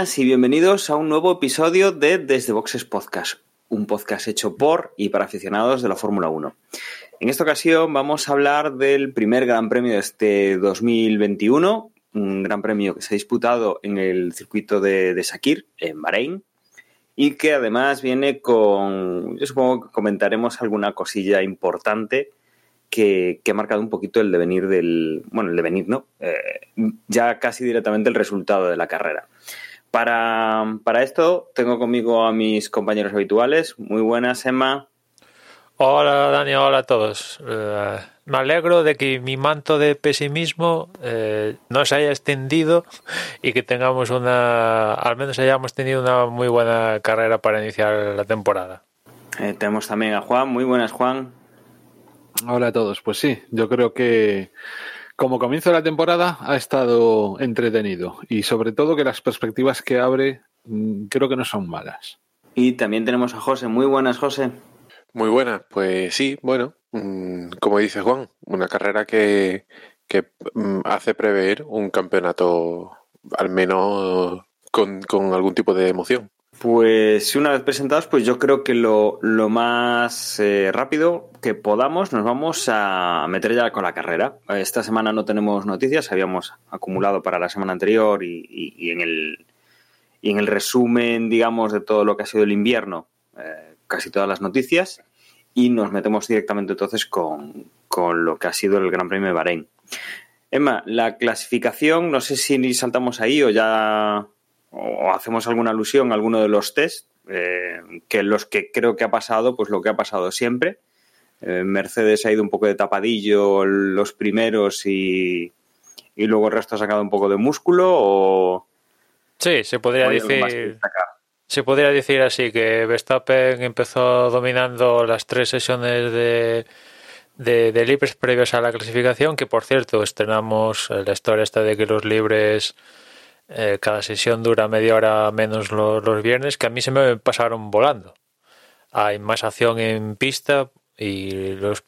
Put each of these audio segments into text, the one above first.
y bienvenidos a un nuevo episodio de Desde Boxes Podcast, un podcast hecho por y para aficionados de la Fórmula 1. En esta ocasión vamos a hablar del primer Gran Premio de este 2021, un Gran Premio que se ha disputado en el circuito de, de Sakir, en Bahrein, y que además viene con, yo supongo que comentaremos alguna cosilla importante que, que, ha marcado un poquito el devenir del, bueno, el devenir, ¿no? Eh, ya casi directamente el resultado de la carrera. Para, para, esto tengo conmigo a mis compañeros habituales. Muy buenas, Emma. Hola, Dani, hola a todos. Uh, me alegro de que mi manto de pesimismo eh, no se haya extendido y que tengamos una, al menos hayamos tenido una muy buena carrera para iniciar la temporada. Eh, tenemos también a Juan. Muy buenas, Juan. Hola a todos. Pues sí, yo creo que como comienzo de la temporada ha estado entretenido y sobre todo que las perspectivas que abre mm, creo que no son malas. Y también tenemos a José. Muy buenas, José. Muy buenas. Pues sí, bueno, mm, como dice Juan, una carrera que, que mm, hace prever un campeonato al menos con, con algún tipo de emoción. Pues una vez presentados, pues yo creo que lo, lo más eh, rápido que podamos nos vamos a meter ya con la carrera. Esta semana no tenemos noticias, habíamos acumulado para la semana anterior y, y, en, el, y en el resumen, digamos, de todo lo que ha sido el invierno, eh, casi todas las noticias y nos metemos directamente entonces con, con lo que ha sido el Gran Premio de Bahrein. Emma, la clasificación, no sé si saltamos ahí o ya o hacemos alguna alusión a alguno de los test, eh, que los que creo que ha pasado, pues lo que ha pasado siempre. Eh, Mercedes ha ido un poco de tapadillo los primeros y, y, luego el resto ha sacado un poco de músculo o... Sí, se podría decir... Se podría decir así que Verstappen empezó dominando las tres sesiones de, de, de libres previos a la clasificación, que por cierto estrenamos la historia esta de que los libres eh, cada sesión dura media hora menos los, viernes, que a mí se me pasaron volando. Hay más acción en pista y los,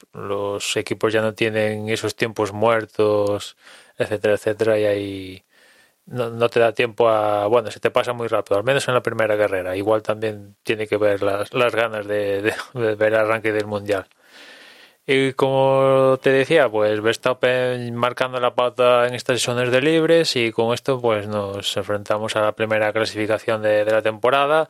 equipos ya no tienen esos tiempos muertos, etcétera, etcétera, y hay... No, te da tiempo a... Bueno, se te pasa muy rápido, al menos en la primera carrera. Igual también tiene que ver las, las ganas de, de ver el arranque del Mundial. Y como te decía, pues Verstappen marcando la pauta en estas sesiones de libres y con esto pues nos enfrentamos a la primera clasificación de, de la temporada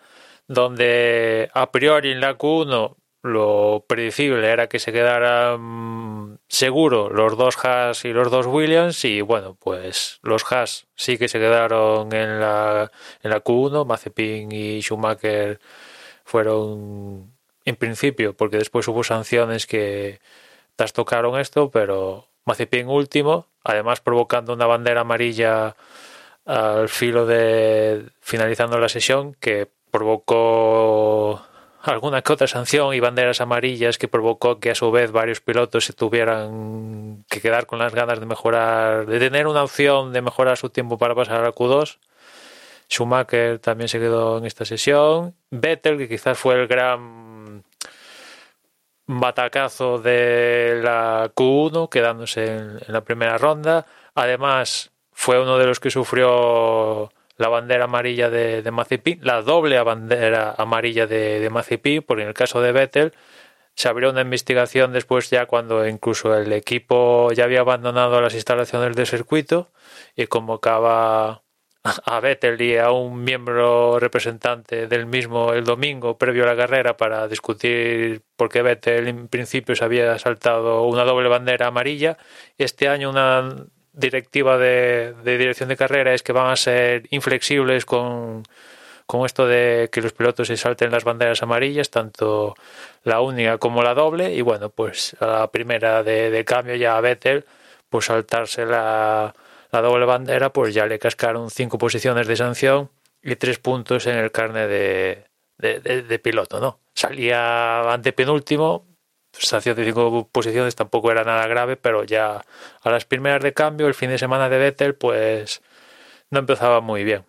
donde a priori en la Q1 lo predecible era que se quedaran seguro los dos Haas y los dos Williams y bueno pues los Haas sí que se quedaron en la, en la Q1 Mazepin y Schumacher fueron en principio, porque después hubo sanciones que trastocaron esto, pero Mazepin último, además provocando una bandera amarilla al filo de finalizando la sesión que provocó alguna que otra sanción y banderas amarillas que provocó que a su vez varios pilotos se tuvieran que quedar con las ganas de mejorar, de tener una opción de mejorar su tiempo para pasar a Q2. Schumacher también se quedó en esta sesión. Vettel, que quizás fue el gran batacazo de la Q1, quedándose en, la primera ronda. Además, fue uno de los que sufrió la bandera amarilla de, de la doble bandera amarilla de, de Mazepin, porque en el caso de Vettel se abrió una investigación después ya cuando incluso el equipo ya había abandonado las instalaciones del circuito y convocaba a Vettel y a un miembro representante del mismo el domingo previo a la carrera para discutir por qué Vettel en principio se había saltado una doble bandera amarilla. Este año una directiva de, de dirección de carrera es que van a ser inflexibles con, con esto de que los pilotos se salten las banderas amarillas, tanto la única como la doble. Y bueno, pues a la primera de, de cambio ya a Vettel, pues saltarse la la doble bandera, pues ya le cascaron cinco posiciones de sanción y tres puntos en el carne de, de, piloto, ¿no? Salía antepenúltimo, estación de cinco posiciones tampoco era nada grave, pero ya a las primeras de cambio, el fin de semana de Vettel, pues no empezaba muy bien.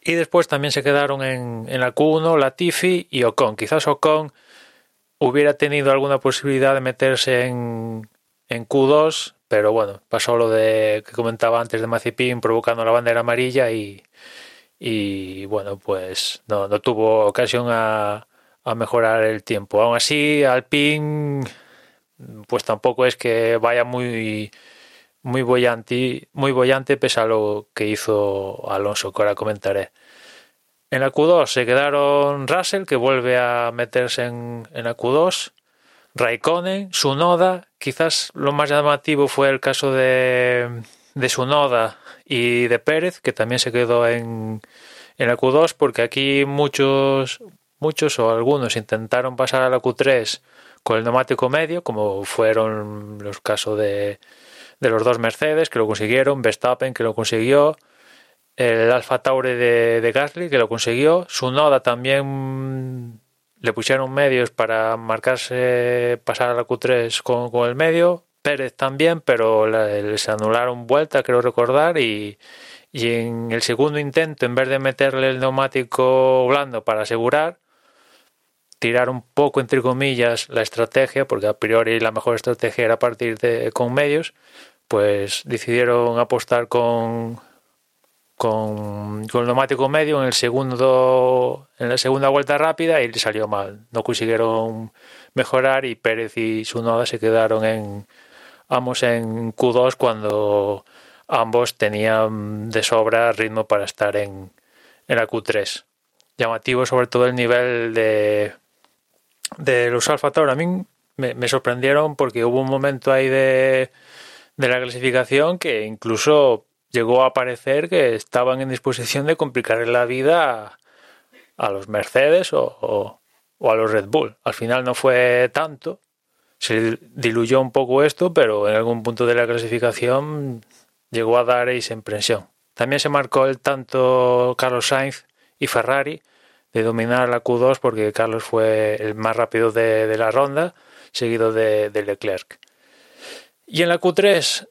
Y después también se quedaron en, en la Q1 Latifi y Ocon. Quizás Ocon hubiera tenido alguna posibilidad de meterse en, en Q2, pero bueno, pasó lo de que comentaba antes de Mazepin provocando la bandera amarilla y, y bueno, pues no, no tuvo ocasión a, a mejorar el tiempo. Aún así, Alpine, pues tampoco es que vaya muy muy bollante, muy bollante pese a lo que hizo Alonso, que ahora comentaré. En la Q2 se quedaron Russell, que vuelve a meterse en, en la Q2, Raikkonen, Sunoda, quizás lo más llamativo fue el caso de, de Sunoda y de Pérez, que también se quedó en, en la Q2, porque aquí muchos, muchos o algunos intentaron pasar a la Q3 con el neumático medio, como fueron los casos de, de los dos Mercedes que lo consiguieron, Verstappen que lo consiguió, el Alfa Tauri de, de Gasly que lo consiguió, su Noda también le pusieron medios para marcarse, pasar a la Q3 con, el medio, Pérez también, pero les anularon vuelta, creo recordar, y, y en el segundo intento, en vez de meterle el neumático blando para asegurar, tirar un poco, entre comillas, la estrategia, porque a priori la mejor estrategia era partir de, con medios, pues decidieron apostar con, con, el neumático medio en el segundo en la segunda vuelta rápida y le salió mal. No consiguieron mejorar y Pérez y Sunoda se quedaron en ambos en Q2 cuando ambos tenían de sobra ritmo para estar en, en la Q3. Llamativo sobre todo el nivel de de los Alfa Tauri. A mí me, me, sorprendieron porque hubo un momento ahí de, de la clasificación que incluso llegó a parecer que estaban en disposición de complicar la vida a, los Mercedes o, a los Red Bull. Al final no fue tanto, se diluyó un poco esto, pero en algún punto de la clasificación llegó a dar esa impresión. También se marcó el tanto Carlos Sainz y Ferrari de dominar la Q2 porque Carlos fue el más rápido de, la ronda, seguido de, Leclerc. Y en la Q3,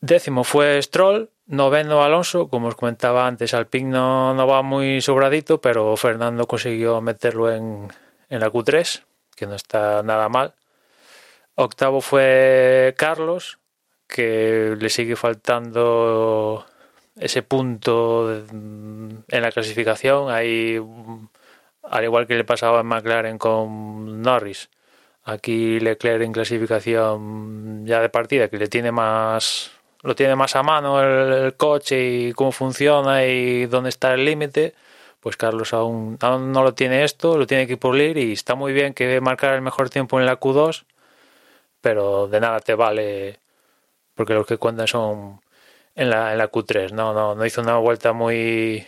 décimo fue Stroll, noveno Alonso, como os comentaba antes, Alpine no, no va muy sobradito, pero Fernando consiguió meterlo en, en la Q3, que no está nada mal. Octavo fue Carlos, que le sigue faltando ese punto en la clasificación. Hay al igual que le pasaba en McLaren con Norris. Aquí Leclerc en clasificación ya de partida, que le tiene más lo tiene más a mano el, el coche y cómo funciona y dónde está el límite, pues Carlos aún, aún, no lo tiene esto, lo tiene que pulir y está muy bien que marcar el mejor tiempo en la Q2, pero de nada te vale porque los que cuentan son en la, en la Q3, no, no, no hizo una vuelta muy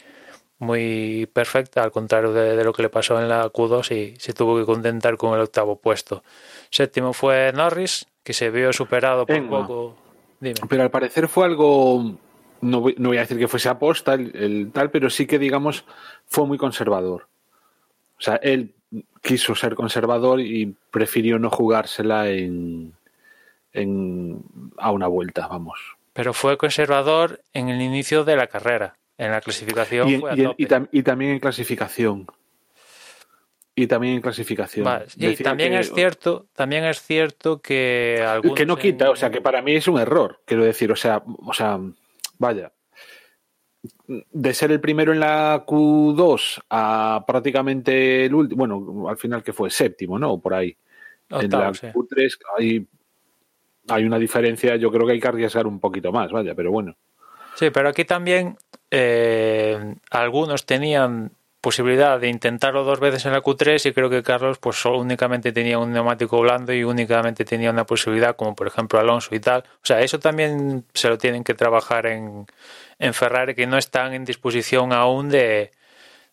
muy perfecta, al contrario de, de, lo que le pasó en la Q2 y se tuvo que contentar con el octavo puesto. Séptimo fue Norris, que se vio superado por Venga. poco. Dime. Pero al parecer fue algo, no voy, no voy, a decir que fuese aposta el, el, tal, pero sí que digamos fue muy conservador. O sea, él quiso ser conservador y prefirió no jugársela en, en a una vuelta, vamos. Pero fue conservador en el inicio de la carrera. En la clasificación y, fue a y, tope. y, tam y, también en clasificación. Y también en clasificación. Vale. Y también que, es cierto, también es cierto que que no quita, en... o sea, que para mí es un error, quiero decir, o sea, o sea, vaya. De ser el primero en la Q2 a prácticamente el último, bueno, al final que fue séptimo, ¿no? Por ahí. Octavo, en la sí. Q3 hay, hay una diferencia, yo creo que hay que arriesgar un poquito más, vaya, pero bueno. Sí, pero aquí también eh, algunos tenían posibilidad de intentarlo dos veces en la Q3 y creo que Carlos pues solo únicamente tenía un neumático blando y únicamente tenía una posibilidad como por ejemplo Alonso y tal. O sea, eso también se lo tienen que trabajar en, en Ferrari que no están en disposición aún de,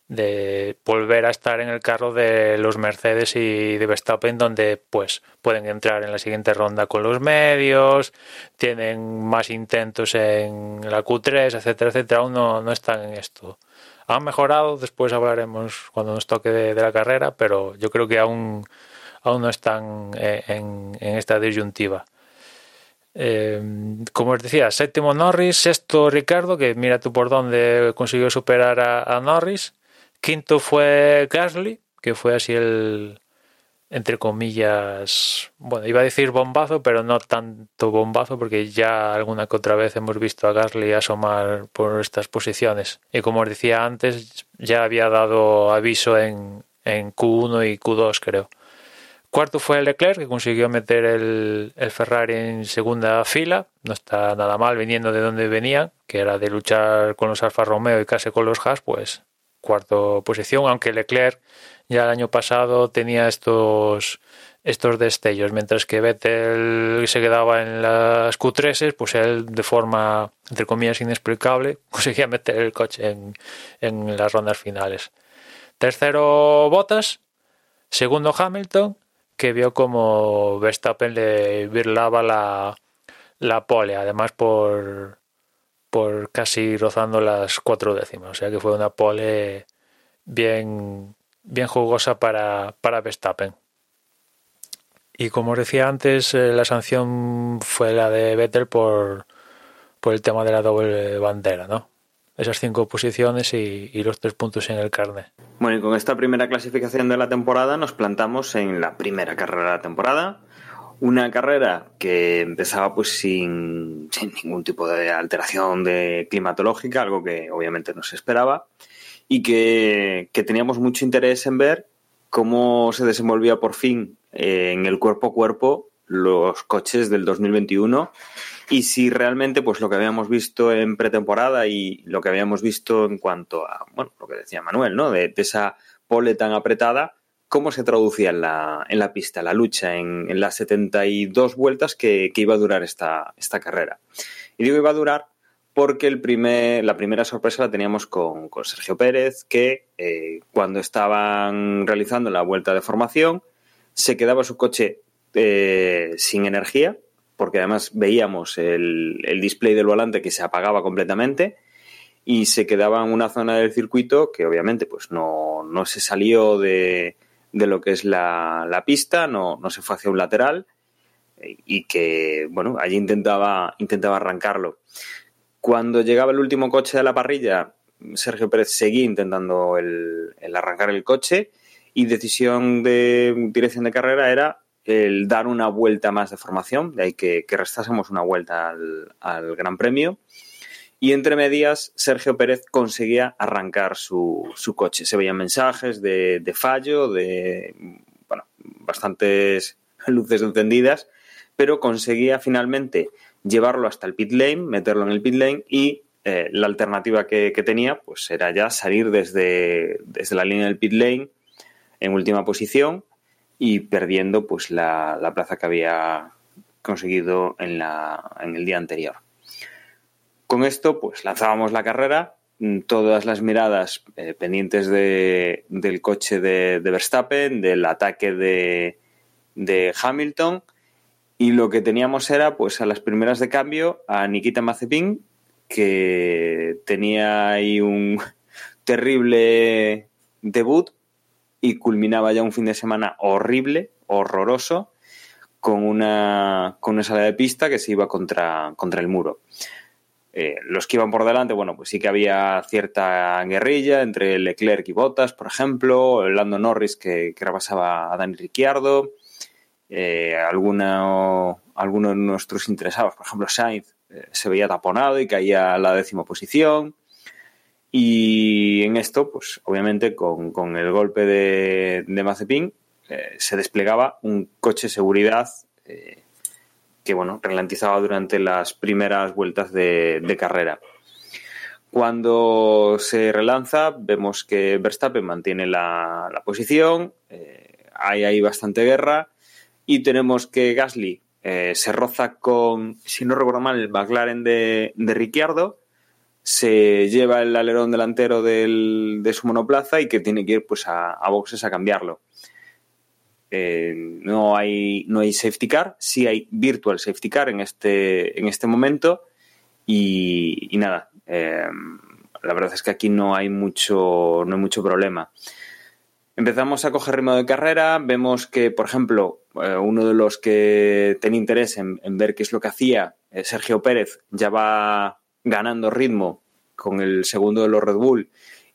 de volver a estar en el carro de los Mercedes y de Verstappen donde pues pueden entrar en la siguiente ronda con los medios, tienen más intentos en la Q3, etcétera, etcétera, aún no, no están en esto. Han mejorado, después hablaremos cuando nos toque de, la carrera, pero yo creo que aún, aún no están eh, en, esta disyuntiva. Eh, como os decía, séptimo Norris, sexto Ricardo, que mira tú por dónde consiguió superar a Norris. Quinto fue Gasly, que fue así el, entre comillas, bueno, iba a decir bombazo, pero no tanto bombazo, porque ya alguna que otra vez hemos visto a Gasly asomar por estas posiciones. Y como os decía antes, ya había dado aviso en, en Q1 y Q2, creo. Cuarto fue Leclerc, que consiguió meter el, el, Ferrari en segunda fila. No está nada mal viniendo de donde venían, que era de luchar con los Alfa Romeo y casi con los Haas, pues cuarto posición, aunque Leclerc ya el año pasado tenía estos estos destellos, mientras que Vettel se quedaba en las Q3, pues él de forma, entre comillas, inexplicable, conseguía meter el coche en, en las rondas finales. Tercero, Bottas. Segundo, Hamilton, que vio como Verstappen le virlaba la, la pole, además por, por casi rozando las cuatro décimas. O sea que fue una pole bien, bien jugosa para, para Verstappen. Y como os decía antes, eh, la sanción fue la de Vettel por, por el tema de la doble bandera, ¿no? Esas cinco posiciones y, los tres puntos en el carne. Bueno, y con esta primera clasificación de la temporada nos plantamos en la primera carrera de la temporada, una carrera que empezaba pues sin, sin, ningún tipo de alteración de climatológica, algo que obviamente no se esperaba, y que, que teníamos mucho interés en ver cómo se desenvolvía por fin eh, en el cuerpo a cuerpo los coches del 2021 y si realmente pues lo que habíamos visto en pretemporada y lo que habíamos visto en cuanto a bueno lo que decía Manuel no de, esa pole tan apretada cómo se traducía en la, en la pista, la lucha, en, en las 72 vueltas que, que, iba a durar esta, esta carrera. Y digo iba a durar porque el primer, la primera sorpresa la teníamos con, con Sergio Pérez, que eh, cuando estaban realizando la vuelta de formación, se quedaba su coche eh, sin energía, porque además veíamos el, el display del volante que se apagaba completamente y se quedaba en una zona del circuito que obviamente pues no, no se salió de, de lo que es la, la pista, no, no, se fue hacia un lateral y que, bueno, allí intentaba, intentaba arrancarlo. Cuando llegaba el último coche de la parrilla, Sergio Pérez seguía intentando el, arrancar el coche y decisión de dirección de carrera era el dar una vuelta más de formación, de ahí que, restásemos una vuelta al, Gran Premio y entre medias Sergio Pérez conseguía arrancar su, su coche. Se veían mensajes de, de, fallo, de bueno, bastantes luces encendidas, pero conseguía finalmente llevarlo hasta el pit lane, meterlo en el pit lane y eh, la alternativa que, tenía pues era ya salir desde, desde la línea del pit lane en última posición y perdiendo pues la, la plaza que había conseguido en, la, en el día anterior. Con esto, pues lanzábamos la carrera, mm, todas las miradas eh, pendientes de, del coche de, de, Verstappen, del ataque de, de, Hamilton, y lo que teníamos era, pues a las primeras de cambio, a Nikita Mazepin, que tenía ahí un terrible debut y culminaba ya un fin de semana horrible, horroroso, con una, con una salida de pista que se iba contra, contra el muro. Eh, los que iban por delante, bueno, pues sí que había cierta guerrilla entre Leclerc y Bottas, por ejemplo, Lando Norris que, que rebasaba a Dani Ricciardo, eh, alguno, alguno de nuestros interesados, por ejemplo Sainz, eh, se veía taponado y caía a la décima posición. Y en esto, pues obviamente con, con el golpe de, de Mazepin eh, se desplegaba un coche de seguridad eh, que bueno, ralentizaba durante las primeras vueltas de, de, carrera. Cuando se relanza, vemos que Verstappen mantiene la, la posición, hay ahí bastante guerra y tenemos que Gasly eh, se roza con, si no recuerdo mal, el McLaren de, de Ricciardo, se lleva el alerón delantero del, de su monoplaza y que tiene que ir pues a, a boxes a cambiarlo. Eh, no, hay, no hay safety car, sí hay virtual safety car en este, en este momento y, nada, eh, la verdad es que aquí no hay mucho, no hay mucho problema. Empezamos a coger ritmo de carrera, vemos que, por ejemplo, eh, uno de los que tenía interés en, ver qué es lo que hacía, eh, Sergio Pérez, ya va ganando ritmo con el segundo de los Red Bull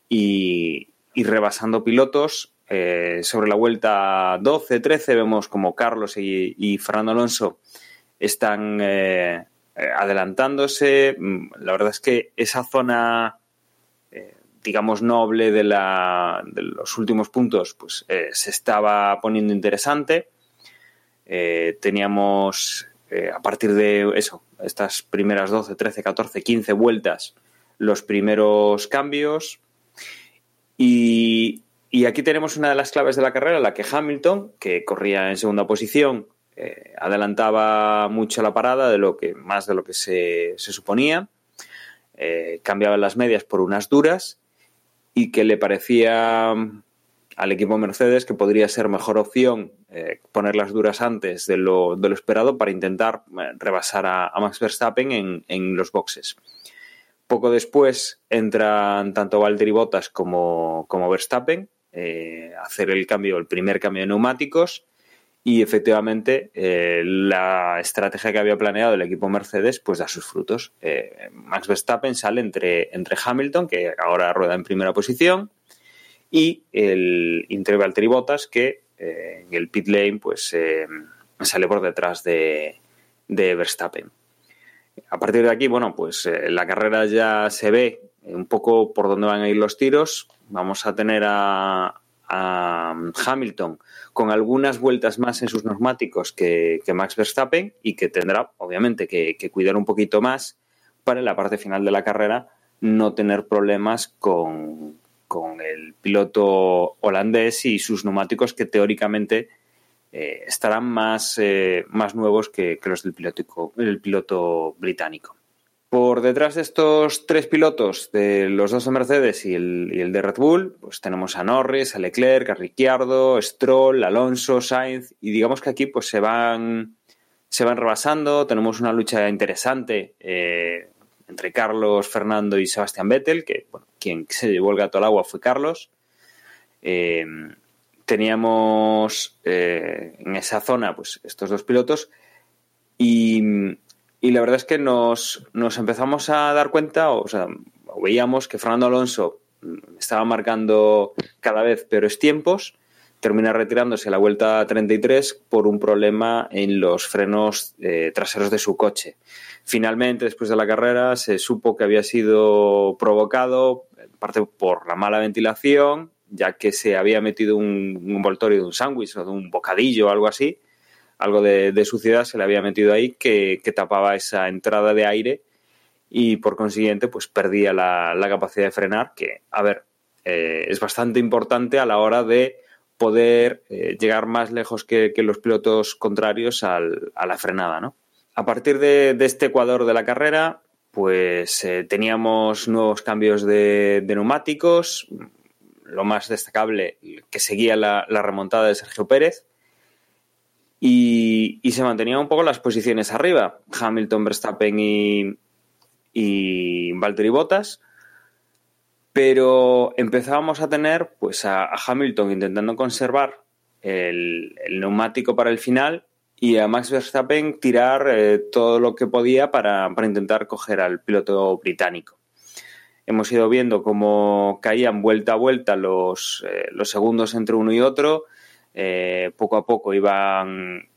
y, rebasando pilotos. Eh, sobre la vuelta 12-13 vemos como Carlos y, Fernando Alonso están adelantándose. Mm, la verdad es que esa zona digamos, noble de, la, de los últimos puntos, pues eh, se estaba poniendo interesante. Eh, teníamos, eh, a partir de eso, estas primeras 12, 13, 14, 15 vueltas, los primeros cambios. Y, aquí tenemos una de las claves de la carrera, la que Hamilton, que corría en segunda posición, adelantaba mucho la parada de lo que más de lo que se, se suponía. cambiaba las medias por unas duras y que le parecía mm, al equipo Mercedes que podría ser mejor opción eh, poner las duras antes de lo, de lo esperado para intentar eh, rebasar a, Max Verstappen en, en, los boxes. Poco después entran tanto Valtteri Bottas como, como Verstappen eh, a hacer el cambio, el primer cambio de neumáticos y efectivamente eh, la estrategia que había planeado el equipo Mercedes pues da sus frutos. Eh, Max Verstappen sale entre, entre Hamilton, que ahora rueda en primera posición, y el Inter Valtteri Bottas, que eh, en el pit lane pues sale por detrás de, de, Verstappen. A partir de aquí, bueno, pues la carrera ya se ve un poco por dónde van a ir los tiros. Vamos a tener a, a Hamilton con algunas vueltas más en sus neumáticos que, Max Verstappen y que tendrá, obviamente, que, cuidar un poquito más para en la parte final de la carrera no tener problemas con, el piloto holandés y sus neumáticos que teóricamente eh, estarán más, eh, más nuevos que, los del piloto, el piloto británico. Por detrás de estos tres pilotos, de los dos de Mercedes y el, de Red Bull, pues tenemos a Norris, a Leclerc, a Ricciardo, Stroll, Alonso, Sainz, y digamos que aquí pues se van, se van rebasando, tenemos una lucha interesante eh, entre Carlos, Fernando y Sebastián Vettel, que quien se llevó el gato al agua fue Carlos. Eh, teníamos eh, en esa zona pues estos dos pilotos y y la verdad es que nos, empezamos a dar cuenta, o, sea, veíamos que Fernando Alonso estaba marcando cada vez peores tiempos, termina retirándose a la vuelta 33 por un problema en los frenos eh, traseros de su coche. Finalmente, después de la carrera, se supo que había sido provocado, en parte por la mala ventilación, ya que se había metido un, un envoltorio de un sándwich o de un bocadillo o algo así, algo de, suciedad se le había metido ahí que, tapaba esa entrada de aire y por consiguiente pues perdía la, capacidad de frenar que, a ver, eh, es bastante importante a la hora de poder eh, llegar más lejos que, los pilotos contrarios a la frenada, ¿no? A partir de, este ecuador de la carrera, pues eh, teníamos nuevos cambios de, neumáticos, lo más destacable que seguía la remontada de Sergio Pérez, y, se mantenían un poco las posiciones arriba, Hamilton, Verstappen y, y Valtteri Bottas, pero empezábamos a tener pues a, Hamilton intentando conservar el, neumático para el final y a Max Verstappen tirar eh, todo lo que podía para, intentar coger al piloto británico. Hemos ido viendo cómo caían vuelta a vuelta los, eh, los segundos entre uno y otro, eh, poco a poco iban,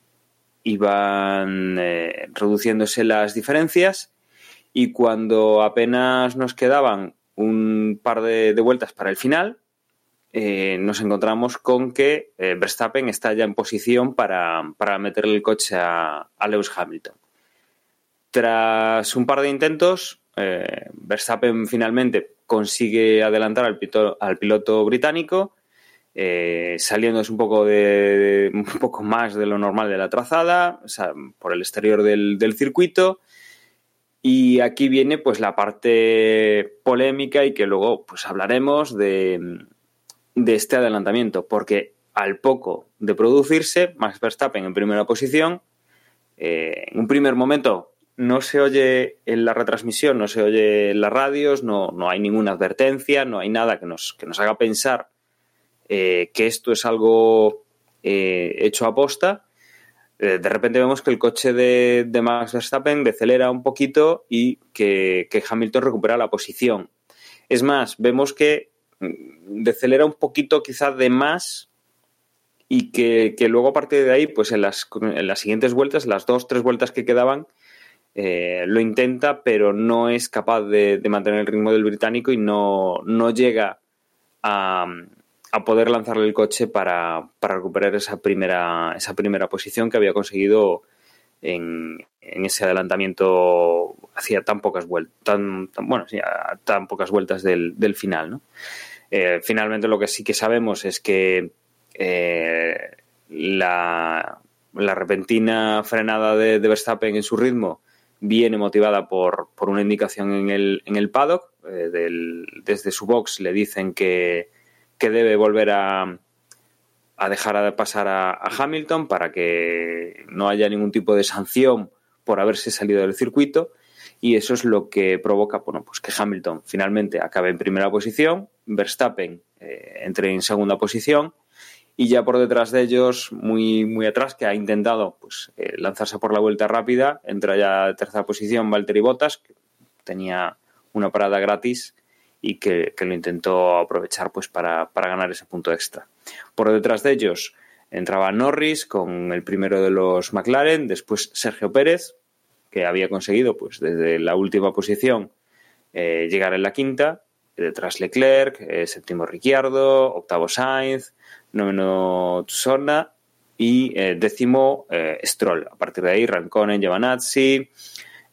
iban eh, reduciéndose las diferencias y cuando apenas nos quedaban un par de, vueltas para el final, eh, nos encontramos con que Verstappen está ya en posición para, para meterle el coche a, Lewis Hamilton. Tras un par de intentos, Verstappen finalmente consigue adelantar al al piloto británico eh, saliéndose un poco de, un poco más de lo normal de la trazada, por el exterior del, circuito. Y aquí viene pues la parte polémica y que luego pues hablaremos de, este adelantamiento, porque al poco de producirse, Max Verstappen en primera posición, eh, en un primer momento no se oye en la retransmisión, no se oye en las radios, no, no hay ninguna advertencia, no hay nada que nos, que nos haga pensar que esto es algo hecho a posta, de repente vemos que el coche de, Max Verstappen decelera un poquito y que, que Hamilton recupera la posición. Es más, vemos que mm, decelera un poquito quizás de más y que, luego a partir de ahí, pues en las, en las siguientes vueltas, las dos, tres vueltas que quedaban, eh, lo intenta, pero no es capaz de, mantener el ritmo del británico y no, no llega a, a, poder lanzarle el coche para, para, recuperar esa primera, esa primera posición que había conseguido en, en ese adelantamiento hacía tan pocas vueltas, tan, bueno, sí, tan pocas vueltas del, del final, ¿no? Eh, finalmente lo que sí que sabemos es que eh, la, la, repentina frenada de, Verstappen en su ritmo viene motivada por, por una indicación en el, en el paddock. Eh, desde su box le dicen que, que debe volver a, a dejar de pasar a, a, Hamilton para que no haya ningún tipo de sanción por haberse salido del circuito. Y eso es lo que provoca pues que Hamilton finalmente acabe en primera posición, Verstappen eh, entre en segunda posición. Y ya por detrás de ellos, muy, muy atrás, que ha intentado pues, eh, lanzarse por la vuelta rápida, entra ya en tercera posición Valtteri Bottas, que tenía una parada gratis y que, lo intentó aprovechar pues, para, para ganar ese punto extra. Por detrás de ellos entraba Norris con el primero de los McLaren, después Sergio Pérez, que había conseguido pues, desde la última posición eh, llegar en la quinta, detrás Leclerc, eh, séptimo Ricciardo, octavo Sainz, noveno Tsunoda y eh, décimo Stroll. A partir de ahí, Rankkonen, Giovanazzi,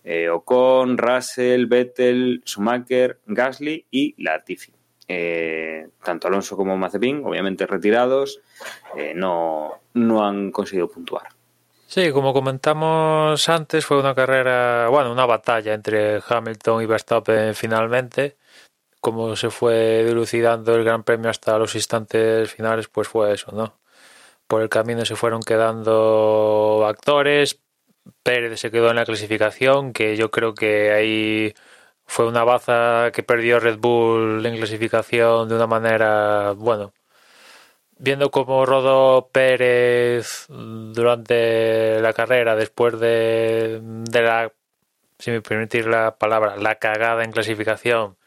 eh, Ocon, Russell, Vettel, Schumacher, Gasly y Latifi. tanto Alonso como Mazepin, obviamente retirados, no, no han conseguido puntuar. Sí, como comentamos antes, fue una carrera, bueno, una batalla entre Hamilton y Verstappen finalmente como se fue dilucidando el Gran Premio hasta los instantes finales, pues fue eso, ¿no? Por el camino se fueron quedando actores, Pérez se quedó en la clasificación, que yo creo que ahí fue una baza que perdió Red Bull en clasificación de una manera, bueno, viendo cómo rodó Pérez durante la carrera, después de, de la, si me permitís la palabra, la cagada en clasificación,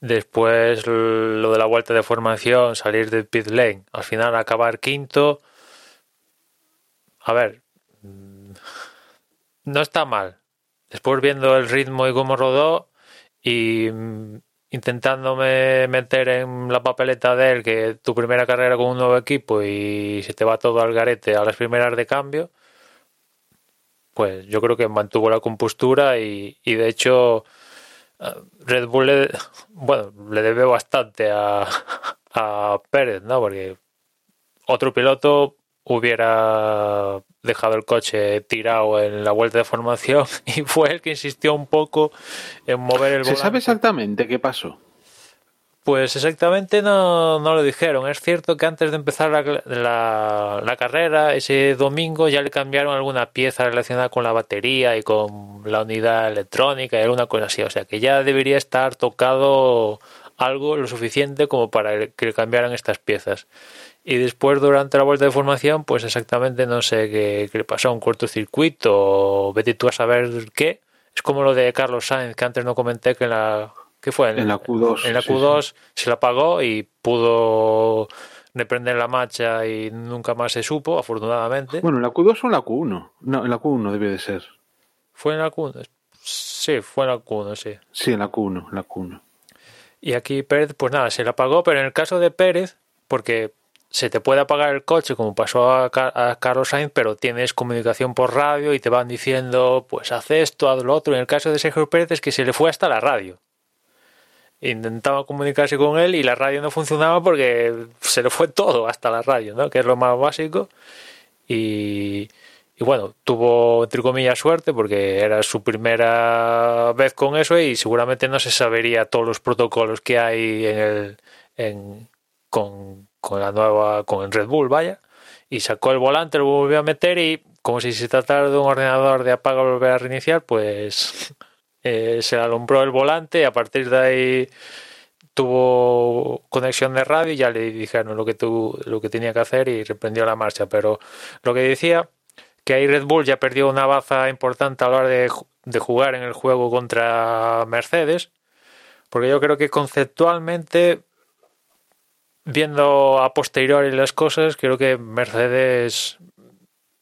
Después lo de la vuelta de formación, salir del pit lane, al final acabar quinto. A ver, no está mal. Después viendo el ritmo y cómo rodó y mm, intentándome meter en la papeleta de él que tu primera carrera con un nuevo equipo y se te va todo al garete a las primeras de cambio, pues yo creo que mantuvo la compostura y, de hecho Red Bull le, bueno, le debe bastante a, a Pérez, ¿no? Porque otro piloto hubiera dejado el coche tirado en la vuelta de formación y fue el que insistió un poco en mover el volante. ¿Se sabe exactamente qué pasó? Pues exactamente no, no lo dijeron. Es cierto que antes de empezar la, la, carrera, ese domingo, ya le cambiaron alguna pieza relacionada con la batería y con la unidad electrónica y alguna cosa así. O sea que ya debería estar tocado algo lo suficiente como para que le cambiaran estas piezas. Y después, durante la vuelta de formación, pues exactamente no sé qué, qué le pasó, un cortocircuito o vete tú a saber qué. Es como lo de Carlos Sainz, que antes no comenté que en la ¿Qué fue? En, la Q2. En la Q2 se la apagó y pudo reprender la marcha y nunca más se supo, afortunadamente. Bueno, en la Q2 o en la Q1. No, en la Q1 debe de ser. ¿Fue en la Q1? Sí, fue en la Q1, sí. Sí, en la Q1, en la Q1. Y aquí Pérez, pues nada, se la apagó, pero en el caso de Pérez, porque se te puede apagar el coche como pasó a, Carlos Sainz, pero tienes comunicación por radio y te van diciendo, pues haz esto, haz lo otro. En el caso de Sergio Pérez es que se le fue hasta la radio intentaba comunicarse con él y la radio no funcionaba porque se le fue todo hasta la radio, ¿no? que es lo más básico. Y, y, bueno, tuvo entre comillas suerte porque era su primera vez con eso y seguramente no se sabería todos los protocolos que hay en el, con, con la nueva, con Red Bull, vaya. Y sacó el volante, lo volvió a meter y como si se tratara de un ordenador de apaga volver a reiniciar, pues eh, se alumbró el volante y a partir de ahí tuvo conexión de radio y ya le dijeron lo que, tu, lo que tenía que hacer y reprendió la marcha. Pero lo que decía, que ahí Red Bull ya perdió una baza importante a la hora de, de jugar en el juego contra Mercedes, porque yo creo que conceptualmente, viendo a posteriori las cosas, creo que Mercedes,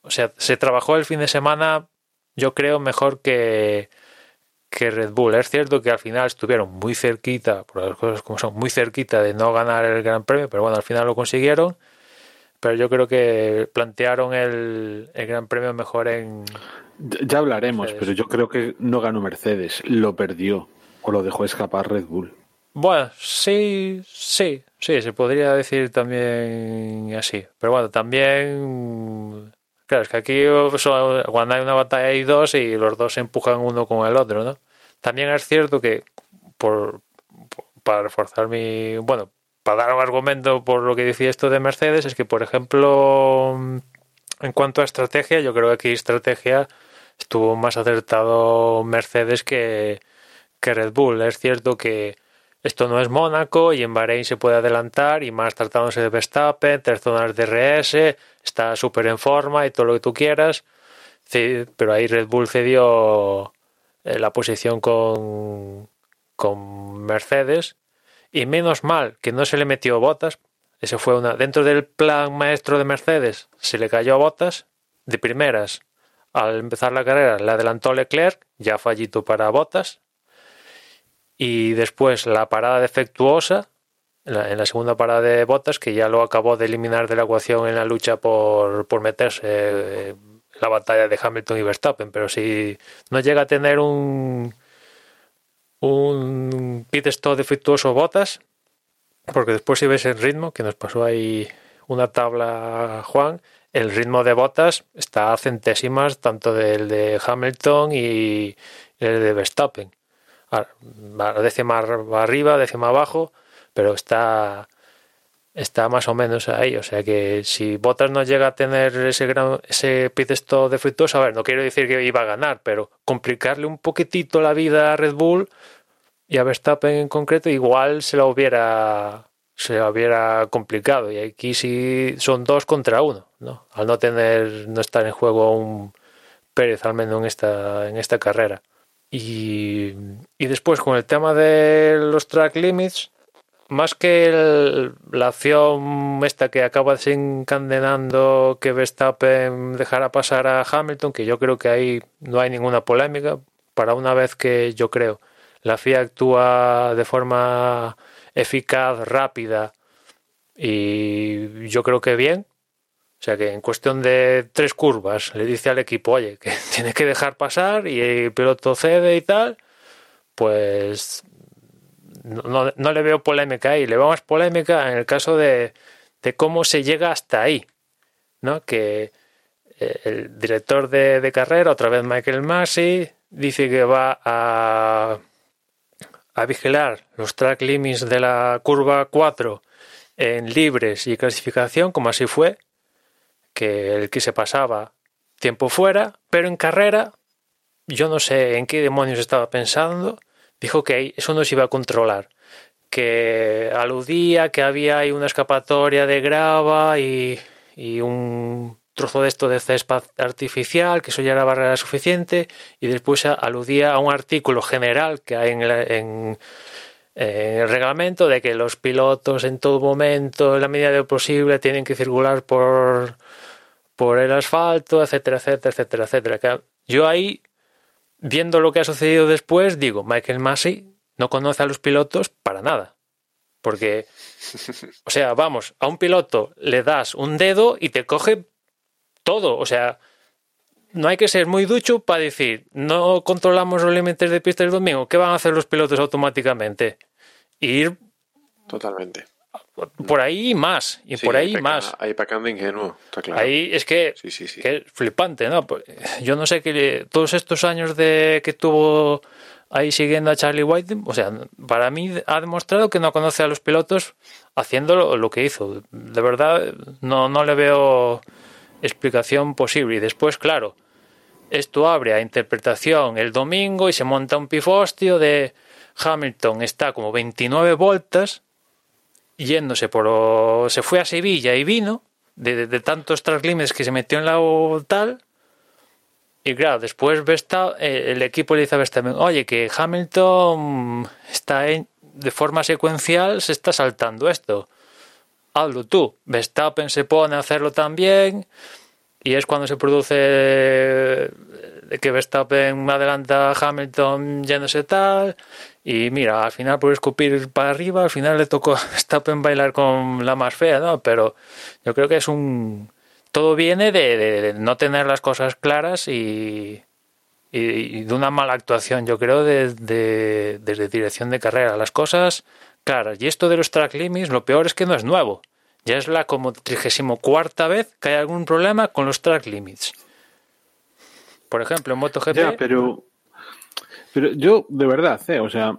o sea, se trabajó el fin de semana, yo creo, mejor que, que Red Bull. Es cierto que al final estuvieron muy cerquita, por las cosas como son, muy cerquita de no ganar el Gran Premio, pero bueno, al final lo consiguieron. Pero yo creo que plantearon el, el Gran Premio mejor en. Ya hablaremos, pero yo creo que no ganó Mercedes, lo perdió o lo dejó escapar Red Bull. Bueno, sí, sí, sí, se podría decir también así. Pero bueno, también Claro, es que aquí cuando hay una batalla hay dos y los dos se empujan uno con el otro, ¿no? También es cierto que, por, para reforzar mi. Bueno, para dar un argumento por lo que decía esto de Mercedes, es que, por ejemplo, en cuanto a estrategia, yo creo que aquí estrategia estuvo más acertado Mercedes que, que Red Bull. Es cierto que esto no es Mónaco y en Bahrein se puede adelantar y más tratándose de Verstappen, tres zonas de RS, está súper en forma y todo lo que tú quieras. pero ahí Red Bull cedió eh, la posición con, con Mercedes y menos mal que no se le metió botas. Eso fue una dentro del plan maestro de Mercedes. Se le cayó botas de primeras. Al empezar la carrera le adelantó Leclerc, ya fallito para botas. Y después la parada defectuosa en la, segunda parada de Botas, que ya lo acabó de eliminar de la ecuación en la lucha por, por meterse eh, la batalla de Hamilton y Verstappen. Pero si no llega a tener un, un pit stop defectuoso Botas, porque después si ves el ritmo, que nos pasó ahí una tabla Juan, el ritmo de Botas está a centésimas tanto del de Hamilton y el de Verstappen. Décima arriba, décima abajo pero está está más o menos ahí. O sea que si Bottas no llega a tener ese gran, ese pit stop de fructosa, a ver, no quiero decir que iba a ganar, pero complicarle un poquitito la vida a Red Bull y a Verstappen en concreto, igual se lo hubiera se lo hubiera complicado. Y aquí sí son dos contra uno, ¿no? Al no tener, no estar en juego un Pérez al menos en esta, en esta carrera. Y, y después con el tema de los track limits, más que la acción esta que acaba desencadenando que Verstappen dejara pasar a Hamilton, que yo creo que ahí no hay ninguna polémica, para una vez que yo creo la FIA actúa de forma eficaz, rápida y yo creo que bien. O sea que en cuestión de tres curvas le dice al equipo, oye, que tiene que dejar pasar y el piloto cede y tal, pues no, no, le veo polémica ahí, le veo más polémica en el caso de, de cómo se llega hasta ahí, ¿no? Que eh, el director de, de, carrera, otra vez Michael Massey, dice que va a, a vigilar los track limits de la curva 4 en libres y clasificación, como así fue, que el que se pasaba tiempo fuera, pero en carrera, yo no sé en qué demonios estaba pensando, dijo que eso no se iba a controlar, que aludía que había ahí una escapatoria de grava y, un trozo de esto de césped artificial, que eso ya era barrera suficiente, y después aludía a un artículo general que hay en, en, el reglamento de que los pilotos en todo momento, en la medida de lo posible, tienen que circular por, por el asfalto, etcétera, etcétera, etcétera, etcétera. Yo ahí viendo lo que ha sucedido después, digo, Michael Massey no conoce a los pilotos para nada. Porque, o sea, vamos, a un piloto le das un dedo y te coge todo. O sea, no hay que ser muy ducho para decir, no controlamos los límites de pista el domingo. ¿Qué van a hacer los pilotos automáticamente? Ir. Totalmente por ahí más, y por ahí más. Ahí pecando ingenuo, está claro. Ahí es que, que, es flipante, ¿no? Pues, yo no sé que todos estos años de que tuvo ahí siguiendo a Charlie White, o sea, para mí ha demostrado que no conoce a los pilotos haciendo lo, que hizo. De verdad, no, no le veo explicación posible. Y después, claro, esto abre a interpretación el domingo y se monta un pifostio de Hamilton está como 29 vueltas yéndose por... se fue a Sevilla y vino de, tantos track que se metió en la tal y claro, después eh, el equipo le dice a Verstappen, oye, que Hamilton está en, de forma secuencial, se está saltando esto. Hazlo tú. Verstappen se pone a hacerlo también y es cuando se produce que Verstappen adelanta a Hamilton yéndose tal y mira, al final por escupir para arriba, al final le tocó a Verstappen bailar con la más fea, ¿no? Pero yo creo que es un todo viene de, no tener las cosas claras y, de una mala actuación, yo creo, desde de, dirección de carrera. Las cosas claras. Y esto de los track limits, lo peor es que no es nuevo. Ya es la como 34 vez que hay algún problema con los track limits. Por ejemplo, en MotoGP. Ya, pero, pero yo, de verdad, eh, o sea,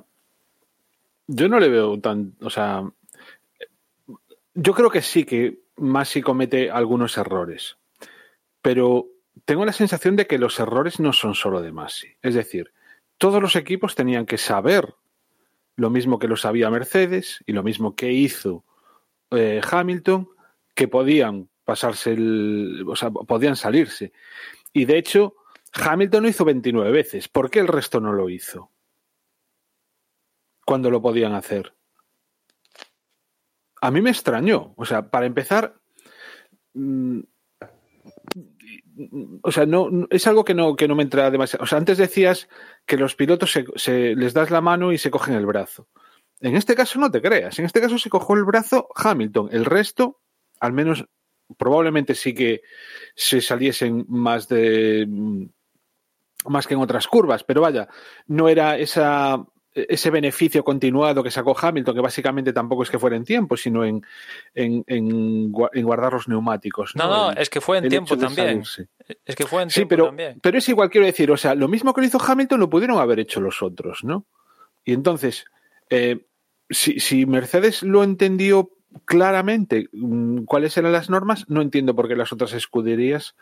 yo no le veo tan. O sea, yo creo que sí que Masi comete algunos errores. Pero tengo la sensación de que los errores no son solo de Masi. Es decir, todos los equipos tenían que saber lo mismo que lo sabía Mercedes y lo mismo que hizo eh, Hamilton, que podían pasarse el, o sea, podían salirse. Y de hecho, Hamilton lo hizo 29 veces. ¿Por qué el resto no lo hizo? Cuando lo podían hacer a mí me extrañó. O sea, para empezar, mm, o sea, no, es algo que no, que no me entra demasiado. O sea, antes decías que los pilotos se, les das la mano y se cogen el brazo. En este caso no te creas. En este caso se cogió el brazo Hamilton. El resto, al menos, probablemente sí que se saliesen más de más que en otras curvas, pero vaya, no era esa ese beneficio continuado que sacó Hamilton, que básicamente tampoco es que fuera en tiempo, sino en, en, guardar los neumáticos. No, no, es que fue en tiempo también. Es que fue en sí, pero, Pero es igual, quiero decir, o sea, lo mismo que lo hizo Hamilton lo pudieron haber hecho los otros, ¿no? Y entonces, eh, si, Mercedes lo entendió claramente mm, cuáles eran las normas, no entiendo por qué las otras escuderías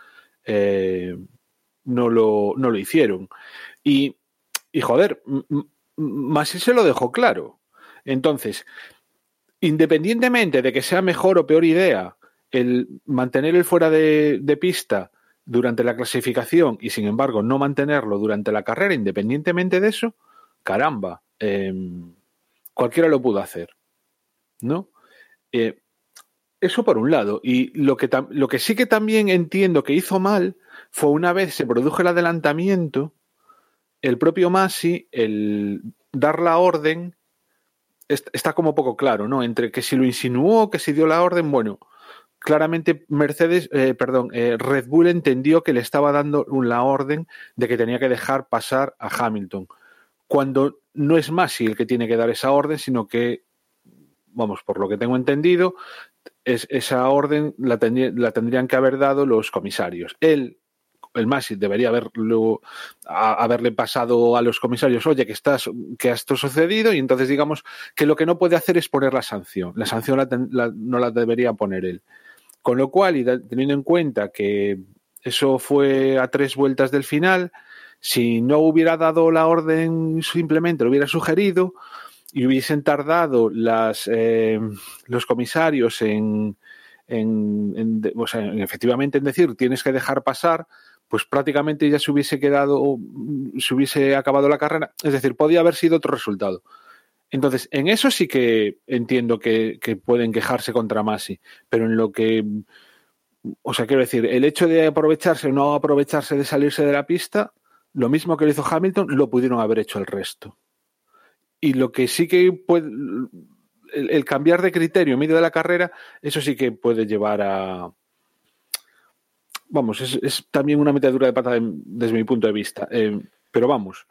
eh, no, lo, no lo hicieron. Y, y joder, Masi se lo dejó claro. Entonces, independientemente de que sea mejor o peor idea el mantener el fuera de, pista durante la clasificación y sin embargo no mantenerlo durante la carrera, independientemente de eso, caramba, em, cualquiera lo pudo hacer. ¿No? Eh, eso por un lado. Y lo que, lo que sí que también entiendo que hizo mal fue una vez se produjo el adelantamiento, el propio Masi, el dar la orden, está como poco claro, ¿no? Entre que si lo insinuó, que si dio la orden, bueno, claramente Mercedes, eh, perdón, eh, Red Bull entendió que le estaba dando la orden de que tenía que dejar pasar a Hamilton, cuando no es Masi el que tiene que dar esa orden, sino que, vamos, por lo que tengo entendido, es, esa orden la, la tendrían que haber dado los comisarios. Él el Masi debería haberlo, haberle pasado a los comisarios, oye, que, estás, que esto sucedido, y entonces digamos que lo que no puede hacer es poner la sanción. La sanción no la debería poner él. Con lo cual, y teniendo en cuenta que eso fue a tres vueltas del final, si no hubiera dado la orden, simplemente lo hubiera sugerido y hubiesen tardado las, eh, los comisarios en, en, o sea, efectivamente en decir tienes que dejar pasar, pues prácticamente ya se hubiese quedado, se hubiese acabado la carrera. Es decir, podía haber sido otro resultado. Entonces, en eso sí que entiendo que, pueden quejarse contra Masi, pero en lo que, o sea, quiero decir, el hecho de aprovecharse o no aprovecharse de salirse de la pista, lo mismo que lo hizo Hamilton, lo pudieron haber hecho el resto. Y lo que sí que puede, el, el cambiar de criterio en medio de la carrera, eso sí que puede llevar a, vamos, es, también una metadura de pata desde mi punto de vista. Eh, pero vamos,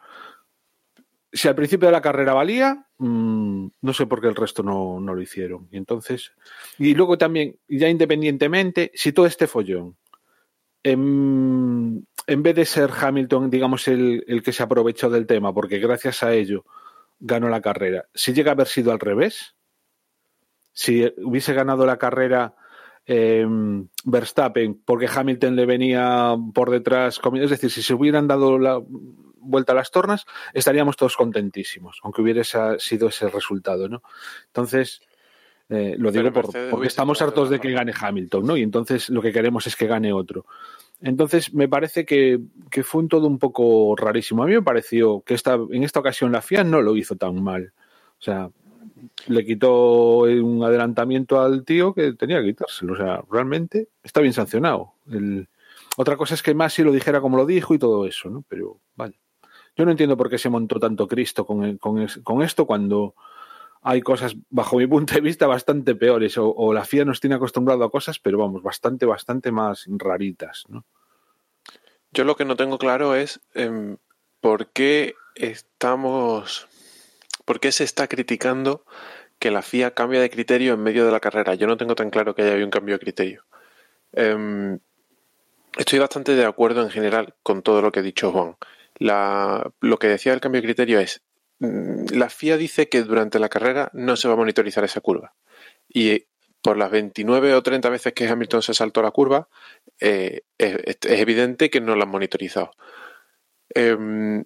si al principio de la carrera valía, mm, no sé por qué el resto no, lo hicieron. Y entonces, y luego también, ya independientemente, si todo este follón, en, vez de ser Hamilton, digamos, el, el, que se aprovechó del tema, porque gracias a ello ganó la carrera, si llega a haber sido al revés, si hubiese ganado la carrera eh, Verstappen porque Hamilton le venía por detrás. Es decir, si se hubieran dado la, vuelta a las tornas, estaríamos todos contentísimos, aunque hubiera sido ese resultado, ¿no? Entonces, eh, lo digo porque estamos hartos de que gane Hamilton, ¿no? Y entonces lo que queremos es que gane otro. Entonces, me parece que, fue un todo un poco rarísimo. A mí me pareció que esta, en esta ocasión la FIA no lo hizo tan mal. O sea, le quitó un adelantamiento al tío que tenía que quitárselo. O sea, realmente está bien sancionado. Otra cosa es que Masi lo dijera como lo dijo y todo eso, ¿no? Pero, vale. Yo no entiendo por qué se montó tanto Cristo con, con esto cuando hay cosas, bajo mi punto de vista, bastante peores. O, la FIA nos tiene acostumbrado a cosas, pero vamos, bastante, bastante más raritas. ¿no? Yo lo que no tengo claro es em, por qué estamos. ¿Por qué se está criticando que la FIA cambia de criterio en medio de la carrera? Yo no tengo tan claro que haya habido un cambio de criterio. Em, estoy bastante de acuerdo en general con todo lo que ha dicho Juan. Lo que decía el cambio de criterio es Mm, la FIA dice que durante la carrera no se va a monitorizar esa curva. Y por las 29 o 30 veces que Hamilton se saltó la curva, eh, es, evidente que no la han monitorizado. Em,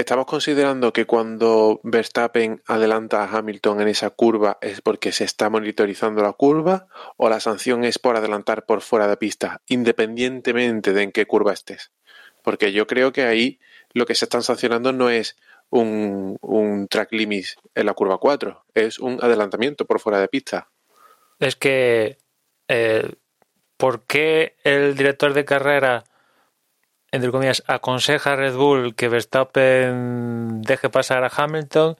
estamos considerando que cuando Verstappen adelanta a Hamilton en esa curva es porque se está monitorizando la curva o la sanción es por adelantar por fuera de pista, independientemente de en qué curva estés. Porque yo creo que ahí lo que se están sancionando no es un, track limit en la curva 4, es un adelantamiento por fuera de pista. Es que, eh, ¿por qué el director de carrera, entre comillas, aconseja a Red Bull que Verstappen deje pasar a Hamilton?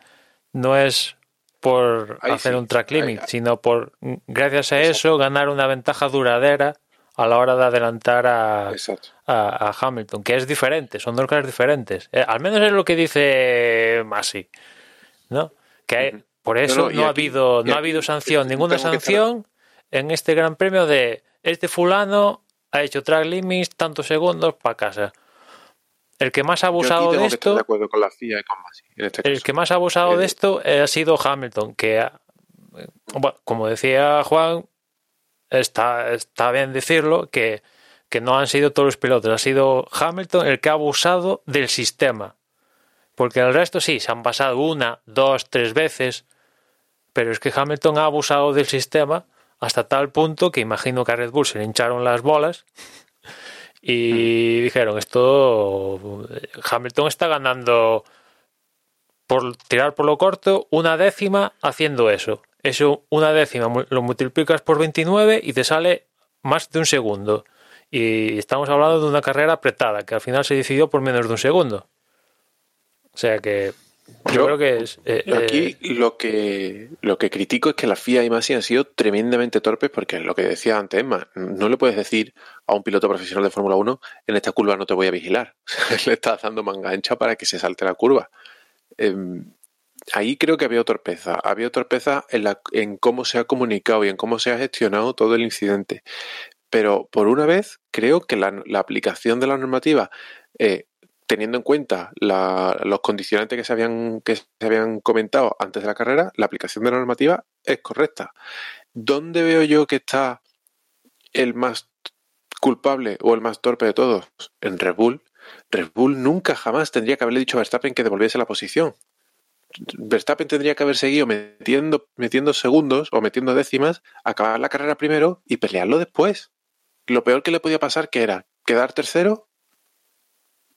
No es por hacer un track limit, sino por, gracias a eso, ganar una ventaja duradera a la hora de adelantar a, a, Hamilton, que es diferente, son dos cosas diferentes. Eh, al menos es lo que dice Masi, ¿no? Que por eso no, ha habido, no ha habido sanción, ninguna sanción en este Gran Premio de este fulano ha hecho track limits tantos segundos para casa. El que más ha abusado de esto, el que más ha abusado de esto ha sido Hamilton, que como decía Juan, está, está bien decirlo, que, no han sido todos los pilotos, ha sido Hamilton el que ha abusado del sistema. Porque el resto sí, se han pasado una, dos, tres veces, pero es que Hamilton ha abusado del sistema hasta tal punto que imagino que a Red Bull se le hincharon las bolas y dijeron, esto Hamilton está ganando por tirar por lo corto una décima haciendo eso. Eso, una décima, lo multiplicas por 29 y te sale más de un segundo. Y estamos hablando de una carrera apretada, que al final se decidió por menos de un segundo. O sea que yo, creo que es. Eh, aquí eh, lo que lo que critico es que la FIA y Masi han sido tremendamente torpes porque lo que decía antes Emma, no le puedes decir a un piloto profesional de Fórmula 1 en esta curva no te voy a vigilar. le estás dando manga ancha para que se salte la curva. Em, ahí creo que había torpeza. Había torpeza en, la, en cómo se ha comunicado y en cómo se ha gestionado todo el incidente. Pero por una vez, creo que la, aplicación de la normativa, eh, teniendo en cuenta los condicionantes que se, habían, que se habían comentado antes de la carrera, la aplicación de la normativa es correcta. ¿Dónde veo yo que está el más culpable o el más torpe de todos? En Red Bull. Red Bull nunca jamás tendría que haberle dicho a Verstappen que devolviese la posición. Verstappen tendría que haber seguido metiendo, metiendo segundos o metiendo décimas, acabar la carrera primero y pelearlo después. Lo peor que le podía pasar que era quedar tercero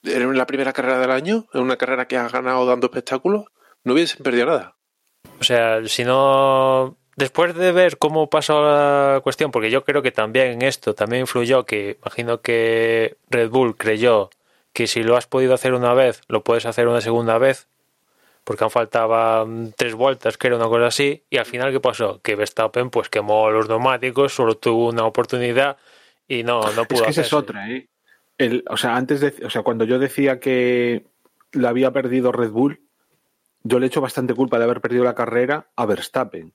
en la primera carrera del año, en una carrera que has ganado dando espectáculos, no hubiesen perdido nada. O sea, si no después de ver cómo pasó la cuestión, porque yo creo que también en esto también influyó que imagino que Red Bull creyó que si lo has podido hacer una vez, lo puedes hacer una segunda vez, porque aún faltaban tres vueltas, que era una cosa así, y al final, ¿qué pasó? Que Verstappen pues quemó los neumáticos, solo tuvo una oportunidad y no, no pudo. Es que esa es otra, ¿eh? O sea, antes de, o sea, cuando yo decía que la había perdido Red Bull, yo le echo bastante culpa de haber perdido la carrera a Verstappen.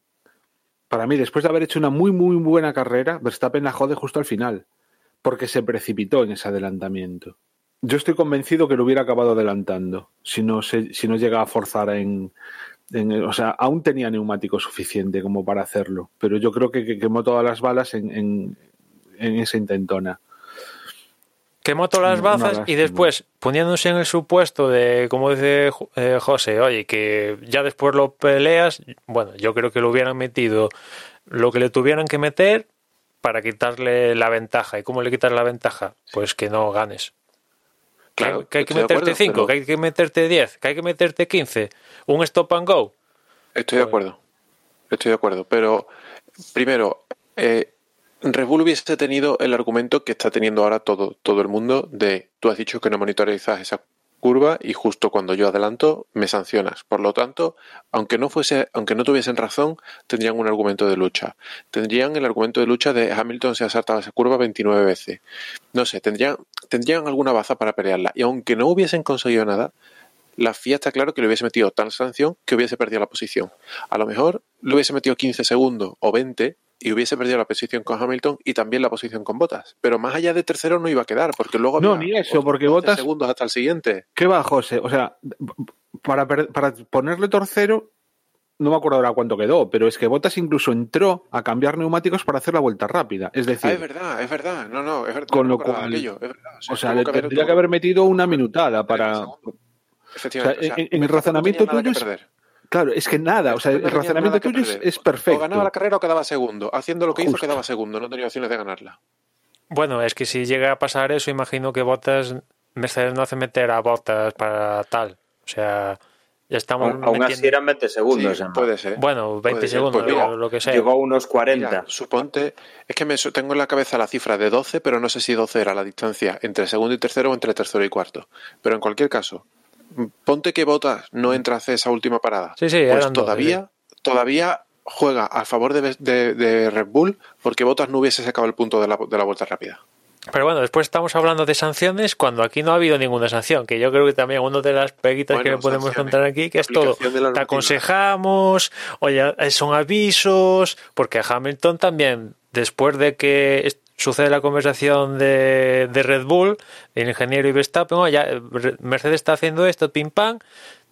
Para mí, después de haber hecho una muy, muy buena carrera, Verstappen la jode justo al final, porque se precipitó en ese adelantamiento. Yo estoy convencido que lo hubiera acabado adelantando si no, se, si no llega a forzar en, O sea, aún tenía neumático suficiente como para hacerlo, pero yo creo que, quemó todas las balas en, en, esa intentona. Quemó todas las bazas y después poniéndose en el supuesto de, como dice eh, José, oye, que ya después lo peleas, bueno, yo creo que lo hubieran metido lo que le tuvieran que meter para quitarle la ventaja. ¿Y cómo le quitas la ventaja? Pues que no ganes. Claro, que, hay que meterte 5, que hay que meterte 10, que hay que meterte 15. Un stop and go. Estoy de pues acuerdo. Estoy de acuerdo. Pero, primero, eh, Red Bull hubiese tenido el argumento que está teniendo ahora todo, todo el mundo de tú has dicho que no monitorizas esa curva y justo cuando yo adelanto me sancionas. Por lo tanto, aunque no fuese, aunque no tuviesen razón, tendrían un argumento de lucha. Tendrían el argumento de lucha de Hamilton se ha saltado esa curva 29 veces. No sé, tendrían, tendrían alguna baza para pelearla. Y aunque no hubiesen conseguido nada, la FIA está claro que le hubiese metido tal sanción que hubiese perdido la posición. A lo mejor le hubiese metido 15 segundos o 20 y hubiese perdido la posición con Hamilton y también la posición con Botas. Pero más allá de tercero no iba a quedar, porque luego No, ni eso, porque Botas segundos hasta el siguiente. ¿Qué va, José? O sea, para, para ponerle tercero no me acuerdo ahora cuánto quedó, pero es que Botas incluso entró a cambiar neumáticos para hacer la vuelta rápida. Es decir, ah, es verdad, es verdad. No, no, es verdad. Con lo cual, O sea, le tendría que haber metido una minutada para. Efectivamente. en, el razonamiento tuyo es, Claro, es que nada, o sea, el razonamiento tuyo es, perfecto. O ganaba la carrera o quedaba segundo. Haciendo lo que hizo quedaba segundo, no tenía opciones de ganarla. Bueno, es que si llega a pasar eso, imagino que Botas, Mercedes no hace meter a Botas para tal. O sea, ya estamos. Aún, así eran 20 segundos. puede ser. Bueno, 20 segundos, pues lo que sea. Llegó a unos 40. suponte, es que me tengo en la cabeza la cifra de 12, pero no sé si 12 era la distancia entre segundo y tercero o entre tercero y cuarto. Pero en cualquier caso, ponte que Botas no entra a hacer esa última parada. Sí, sí, pues todavía, todavía juega a favor de, Red Bull porque Botas no hubiese sacado el punto de la, de la vuelta rápida. Pero bueno, después estamos hablando de sanciones cuando aquí no ha habido ninguna sanción, que yo creo que también una de las peguitas que podemos contar aquí, que es todo. Te aconsejamos, oye, son avisos, porque a Hamilton también, después de que sucede la conversación de, de Red Bull, el ingeniero y Verstappen, oh, ya Mercedes está haciendo esto, pim pam,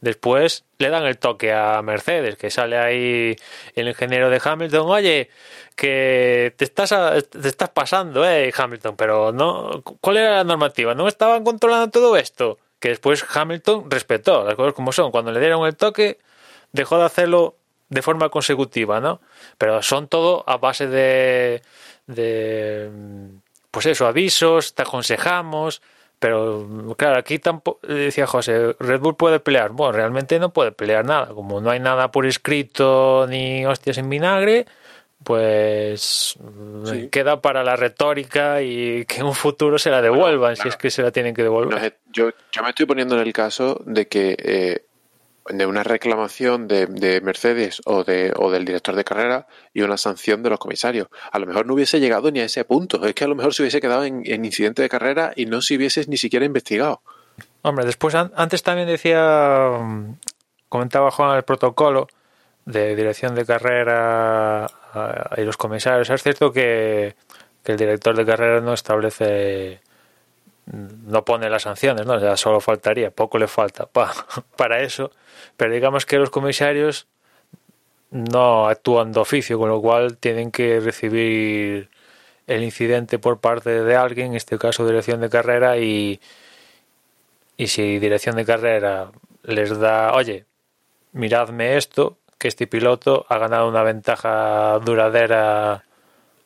después le dan el toque a Mercedes, que sale ahí el ingeniero de Hamilton, oye, que te estás, te estás pasando, eh, Hamilton, pero no, ¿cuál era la normativa? ¿No estaban controlando todo esto? Que después Hamilton respetó las cosas como son, cuando le dieron el toque, dejó de hacerlo de forma consecutiva, ¿no? Pero son todo a base de de pues eso, avisos, te aconsejamos, pero claro, aquí tampoco decía José, Red Bull puede pelear. Bueno, realmente no puede pelear nada, como no hay nada por escrito ni hostias en vinagre, pues queda para la retórica y que en un futuro se la devuelvan, si es que se la tienen que devolver. yo, yo me estoy poniendo en el caso de que eh, de una reclamación de, de, Mercedes o, de, o del director de carrera y una sanción de los comisarios. A lo mejor no hubiese llegado ni a ese punto. Es que a lo mejor se hubiese quedado en, incidente de carrera y no se hubiese ni siquiera investigado. Hombre, después antes también decía, mm, comentaba Juan el protocolo de dirección de carrera y los comisarios. Es cierto que, que el director de carrera no establece no pone las sanciones, ¿no? ya solo faltaría, poco le falta para eso, pero digamos que los comisarios no actúan de oficio, con lo cual tienen que recibir el incidente por parte de alguien, en este caso dirección de carrera, y, y si dirección de carrera les da, oye, miradme esto, que este piloto ha ganado una ventaja duradera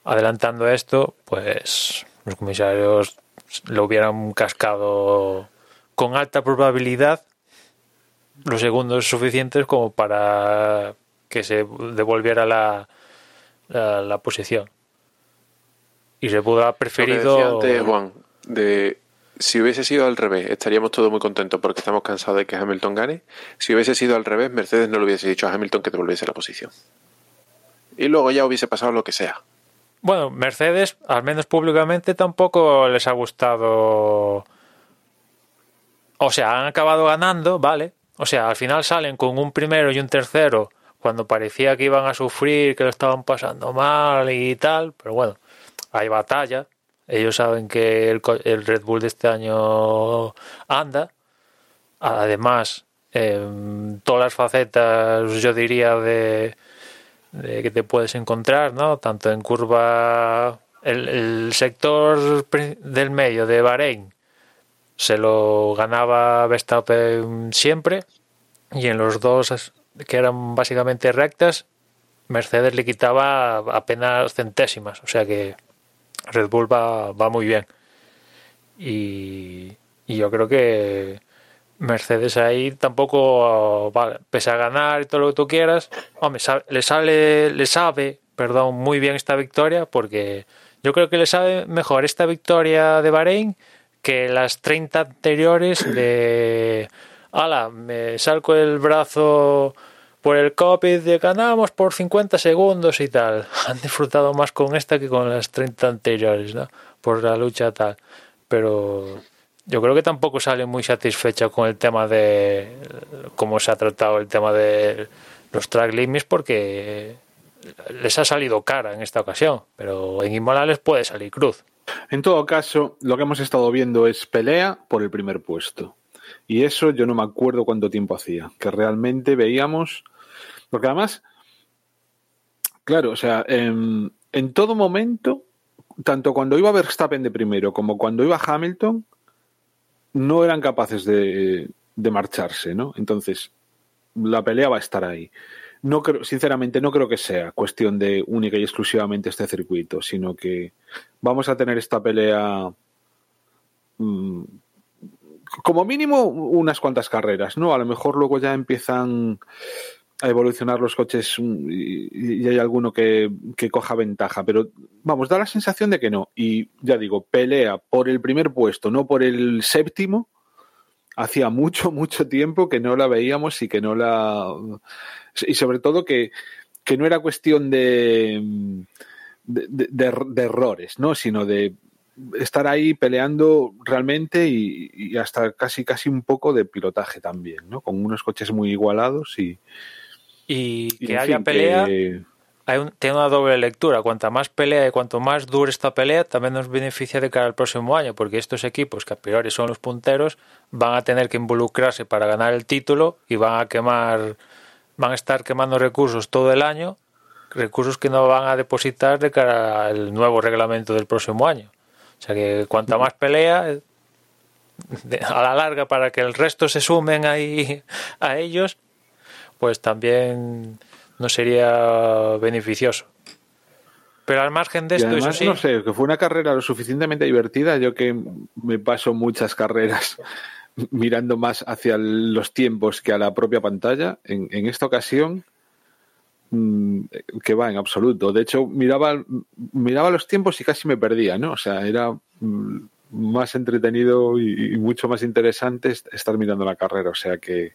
adelantando esto, pues los comisarios lo hubieran cascado con alta probabilidad los segundos suficientes como para que se devolviera la, la, posición. Y se pudo haber preferido. Juan, de si hubiese sido al revés, estaríamos todos muy contentos porque estamos cansados de que Hamilton gane. Si hubiese sido al revés, Mercedes no le hubiese dicho a Hamilton que devolviese la posición. Y luego ya hubiese pasado lo que sea. Bueno, Mercedes, al menos públicamente, tampoco les ha gustado. O sea, han acabado ganando, ¿vale? O sea, al final salen con un primero y un tercero cuando parecía que iban a sufrir, que lo estaban pasando mal y tal, pero bueno, hay batalla. Ellos saben que el, el Red Bull de este año anda. Además, todas las facetas, yo diría, de, que te puedes encontrar, ¿no? Tanto en curva, el, sector del medio de Bahrein, se lo ganaba Verstappen siempre y en los dos que eran básicamente rectas, Mercedes le quitaba apenas centésimas, o sea que Red Bull va, va muy bien. Y, yo creo que Mercedes ahí tampoco, vale, pese a ganar y todo lo que tú quieras, hombre, le sale, le sabe, perdón, muy bien esta victoria porque yo creo que le sabe mejor esta victoria de Bahrein que las 30 anteriores de ala, me salgo el brazo por el COVID de ganamos por 50 segundos y tal. Han disfrutado más con esta que con las 30 anteriores, ¿no? Por la lucha tal. Pero yo creo que tampoco sale muy satisfecha con el tema de cómo se ha tratado el tema de los track limits porque les ha salido cara en esta ocasión, pero en Imola les puede salir cruz. En todo caso, lo que hemos estado viendo es pelea por el primer puesto. Y eso yo no me acuerdo cuánto tiempo hacía, que realmente veíamos, porque además, claro, o sea, en, todo momento, tanto cuando iba Verstappen de primero como cuando iba Hamilton, no eran capaces de, de marcharse, ¿no? Entonces, la pelea va a estar ahí no creo, sinceramente, no creo que sea cuestión de única y exclusivamente este circuito, sino que vamos a tener esta pelea mm, como mínimo unas cuantas carreras, ¿no? A lo mejor luego ya empiezan a evolucionar los coches y, hay alguno que, que, coja ventaja, pero vamos, da la sensación de que no. Y ya digo, pelea por el primer puesto, no por el séptimo. Hacía mucho, mucho tiempo que no la veíamos y que no la y sobre todo que, no era cuestión de, de, errores, ¿no? sino de estar ahí peleando realmente y, hasta casi casi un poco de pilotaje también, ¿no? Con unos coches muy igualados y... Y que haya pelea... Hay tiene una doble lectura. Cuanta más pelea y cuanto más dure esta pelea, también nos beneficia de cara al próximo año, porque estos equipos, que a priori son los punteros, van a tener que involucrarse para ganar el título y van a quemar van a estar quemando recursos todo el año, recursos que no van a depositar de cara al nuevo reglamento del próximo año. O sea que cuanta más pelea, a la larga, para que el resto se sumen ahí a ellos, pues también no sería beneficioso. Pero al margen de esto, eso sí. No sé, que fue una carrera lo suficientemente divertida. Yo que me paso muchas carreras mirando más hacia los tiempos que a la propia pantalla. En, esta ocasión, mm, que va en absoluto. De hecho, miraba, miraba los tiempos y casi me perdía, ¿no? O sea, era mm, más entretenido y, mucho más interesante estar mirando la carrera. O sea que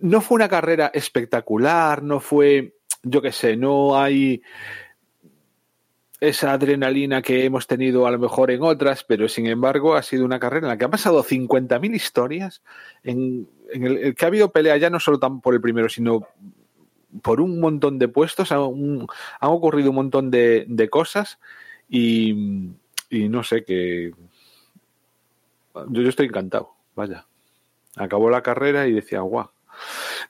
no fue una carrera espectacular, no fue, yo qué sé, no hay esa adrenalina que hemos tenido a lo mejor en otras, pero sin embargo ha sido una carrera en la que han pasado 50.000 historias, en, el, que ha habido pelea ya no solo tan por el primero, sino por un montón de puestos, han, ocurrido un montón de, cosas y, no sé, que yo estoy encantado, vaya. Acabó la carrera y decía, guau.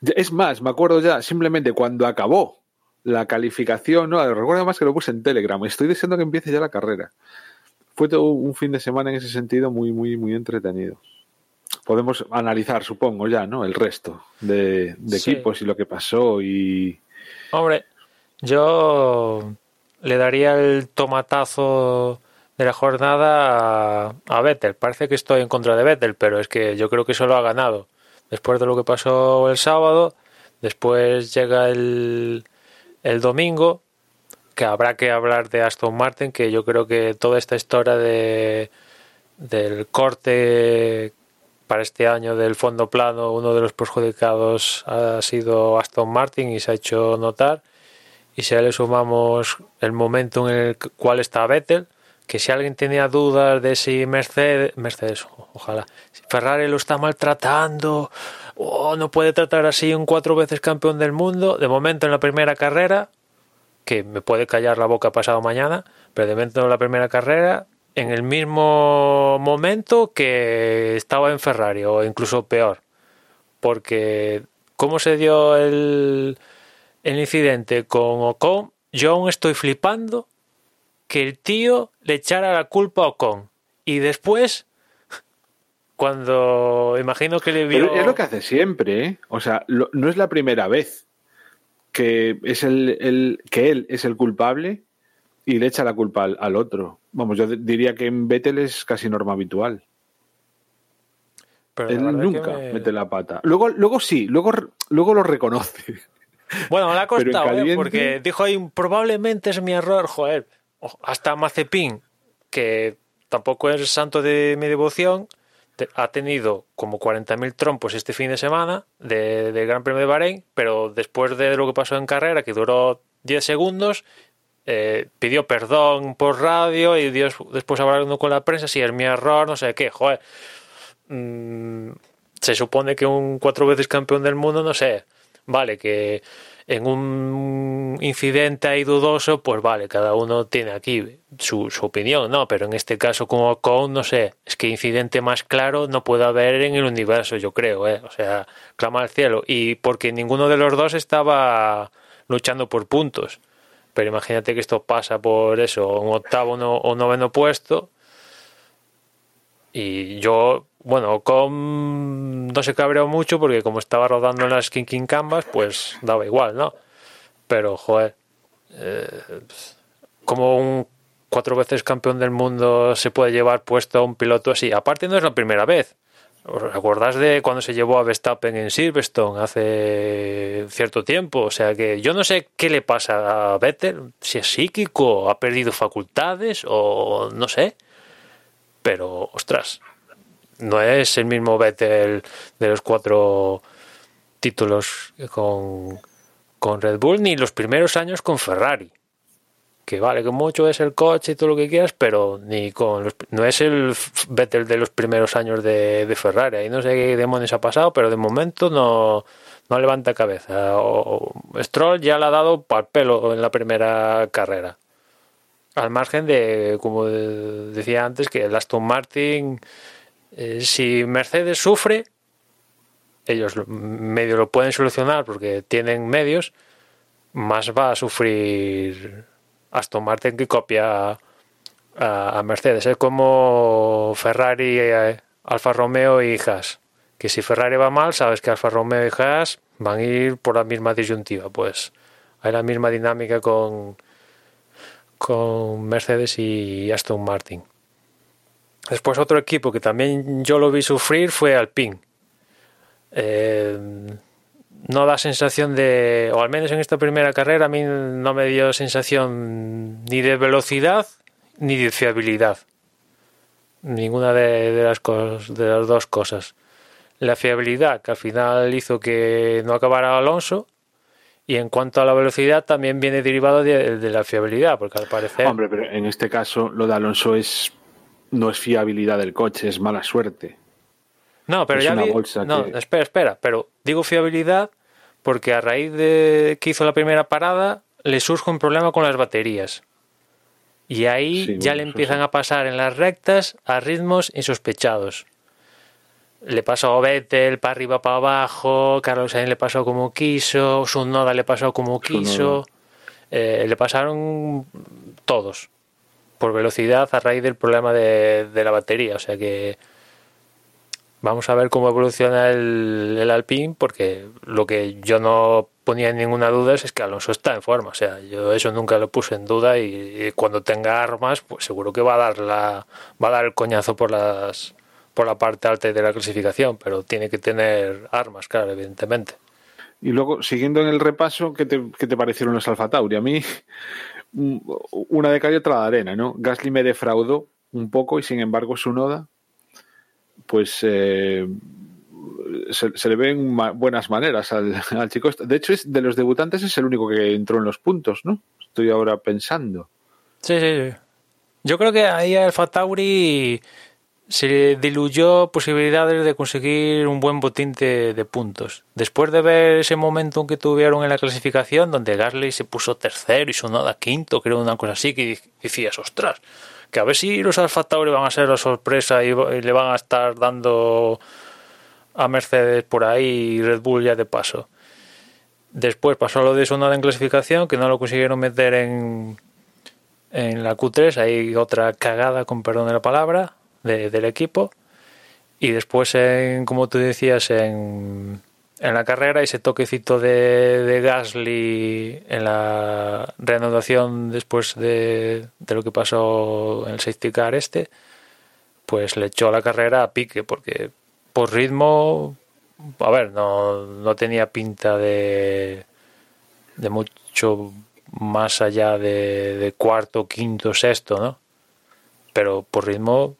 Es más, me acuerdo ya, simplemente cuando acabó, la calificación, no, recuerdo más que lo puse en Telegram, estoy deseando que empiece ya la carrera. Fue todo un fin de semana en ese sentido muy, muy, muy entretenido. Podemos analizar, supongo, ya, ¿no? El resto de, equipos y lo que pasó y... Hombre, yo le daría el tomatazo de la jornada a, Vettel. Parece que estoy en contra de Vettel, pero es que yo creo que eso lo ha ganado. Después de lo que pasó el sábado, después llega el, el domingo, que habrá que hablar de Aston Martin, que yo creo que toda esta historia de del corte para este año del fondo plano, uno de los perjudicados ha sido Aston Martin y se ha hecho notar. Y si a le sumamos el momento en el cual está Vettel, que si alguien tenía dudas de si Mercedes, Mercedes, ojalá, si Ferrari lo está maltratando, o no puede tratar así un cuatro veces campeón del mundo, de momento en la primera carrera, que me puede callar la boca pasado mañana, pero de momento en la primera carrera, en el mismo momento que estaba en Ferrari, o incluso peor, porque cómo se dio el, el incidente con Ocon, yo aún estoy flipando que el tío le echara la culpa a Ocon. Y después cuando imagino que le vio... es lo que hace siempre, ¿eh? O sea, no es la primera vez que es el, que él es el culpable y le echa la culpa al, otro. Vamos, yo diría que en Vettel es casi norma habitual. Pero él nunca mete la pata. Luego, luego sí, luego, luego lo reconoce. Bueno, me ha costado, ¿eh? porque dijo ahí, probablemente es mi error, joder. Hasta Mazepin, que tampoco es santo de mi devoción, ha tenido como 40.000 trompos este fin de semana de, Gran Premio de Bahrein, pero después de lo que pasó en carrera, que duró 10 segundos, eh, pidió perdón por radio y Dios, después hablando con la prensa, si es mi error, no sé qué, joder. Mm, se supone que un cuatro veces campeón del mundo, no sé, vale, que en un incidente ahí dudoso, pues vale, cada uno tiene aquí su, opinión, ¿no? Pero en este caso, con, no sé, es que incidente más claro no puede haber en el universo, yo creo, ¿eh? O sea, clama al cielo. Y porque ninguno de los dos estaba luchando por puntos. Pero imagínate que esto pasa por eso, un octavo o noveno puesto. Y yo bueno, con no se cabreó mucho porque como estaba rodando en las King Canvas, pues daba igual, ¿no? Pero, joder, eh, como un cuatro veces campeón del mundo se puede llevar puesto a un piloto así. Aparte no es la primera vez. ¿Os acordáis de cuando se llevó a Verstappen en Silverstone hace cierto tiempo? O sea que yo no sé qué le pasa a Vettel, si es psíquico, ha perdido facultades o no sé. Pero, ostras, no es el mismo Vettel de los cuatro títulos con, con Red Bull ni los primeros años con Ferrari. Que vale, que mucho es el coche y todo lo que quieras, pero ni con los, no es el Vettel de los primeros años de, Ferrari. Ahí no sé qué demonios ha pasado, pero de momento no, no levanta cabeza. O, Stroll ya le ha dado para pelo en la primera carrera. Al margen de, como decía antes, que el Aston Martin eh, si Mercedes sufre, ellos medio lo pueden solucionar porque tienen medios, más va a sufrir Aston Martin que copia a, Mercedes. Es como Ferrari, eh, Alfa Romeo y Haas. Que si Ferrari va mal, sabes que Alfa Romeo y Haas van a ir por la misma disyuntiva. Pues hay la misma dinámica con, con Mercedes y Aston Martin. Después otro equipo que también yo lo vi sufrir fue Alpine. Eh, no da sensación de, o al menos en esta primera carrera, a mí no me dio sensación ni de velocidad ni de fiabilidad. Ninguna de, las, de las dos cosas. La fiabilidad, que al final hizo que no acabara Alonso, y en cuanto a la velocidad, también viene derivado de, de la fiabilidad, porque al parecer. Hombre, pero en este caso, lo de Alonso es no es fiabilidad del coche, es mala suerte. No, pero ya vi... no, espera, espera, pero digo fiabilidad porque a raíz de que hizo la primera parada le surge un problema con las baterías. Y ahí ya le empiezan a pasar en las rectas a ritmos insospechados. Le pasó a Vettel para arriba, para abajo, Carlos Sainz le pasó como quiso, Sunoda le pasó como quiso, eh, le pasaron todos por velocidad a raíz del problema de, la batería. O sea que vamos a ver cómo evoluciona el, el Alpine, porque lo que yo no ponía en ninguna duda es, que Alonso está en forma. O sea, yo eso nunca lo puse en duda y, cuando tenga armas, pues seguro que va a dar la, va a dar el coñazo por las por la parte alta de la clasificación, pero tiene que tener armas, claro, evidentemente. Y luego, siguiendo en el repaso, ¿qué te, qué te parecieron los Alfa Tauri? A mí una de cal y otra de arena, ¿no? Gasly me defraudó un poco y sin embargo su noda, pues eh, se, le ven buenas maneras al, chico. De hecho, es, de los debutantes es el único que entró en los puntos, ¿no? Estoy ahora pensando. Sí, sí, sí. Yo creo que ahí Alfa Tauri se diluyó posibilidades de conseguir un buen botín de, puntos. Después de ver ese momento que tuvieron en la clasificación, donde Gasly se puso tercero y Sonoda quinto, creo una cosa así, que decías, ostras, que a ver si los Alfa Tauri van a ser la sorpresa y, le van a estar dando a Mercedes por ahí y Red Bull ya de paso. Después pasó lo de Sonoda en clasificación, que no lo consiguieron meter en, en la Q3, hay otra cagada, con perdón de la palabra, del equipo. Y después, en, como tú decías, en, en la carrera, ese toquecito de, de Gasly en la reanudación después de, de, lo que pasó en el safety car este, pues le echó la carrera a pique, porque por ritmo, a ver, no, no tenía pinta de, de mucho más allá de, de cuarto, quinto, sexto, ¿no? Pero por ritmo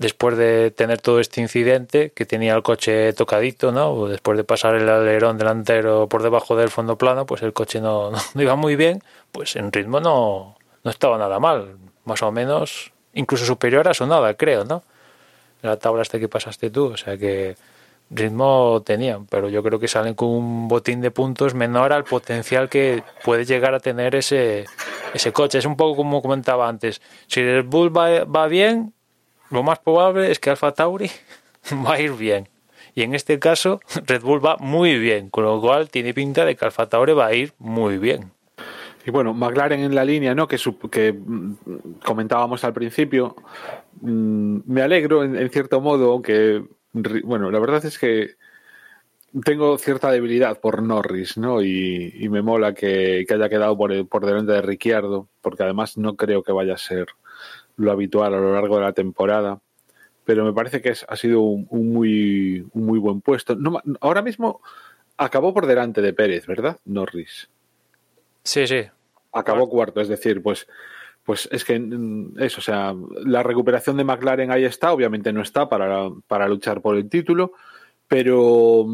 después de tener todo este incidente, que tenía el coche tocadito, ¿no? Después de pasar el alerón delantero por debajo del fondo plano, pues el coche no, no, iba muy bien, pues en ritmo no, no estaba nada mal, más o menos, incluso superior a su nada, creo, ¿no? La tabla hasta que pasaste tú, o sea que ritmo tenían, pero yo creo que salen con un botín de puntos menor al potencial que puede llegar a tener ese, ese coche. Es un poco como comentaba antes, si el Bull va, va bien, lo más probable es que Alfa Tauri va a ir bien. Y en este caso, Red Bull va muy bien, con lo cual tiene pinta de que Alfa Tauri va a ir muy bien. Y bueno, McLaren en la línea, ¿no? Que, mm, comentábamos al principio. Mm, me alegro, en, en, cierto modo, aunque, bueno, la verdad es que tengo cierta debilidad por Norris, ¿no? Y, y me mola que, que, haya quedado por, por delante de Ricciardo, porque además no creo que vaya a ser lo habitual a lo largo de la temporada. Pero me parece que es, ha sido un, un, muy, un muy buen puesto. No, ahora mismo acabó por delante de Pérez, ¿verdad? Norris. Sí, sí. Acabó cuarto, es decir, pues, pues es que eso, o sea, la recuperación de McLaren ahí está, obviamente no está para, para luchar por el título, pero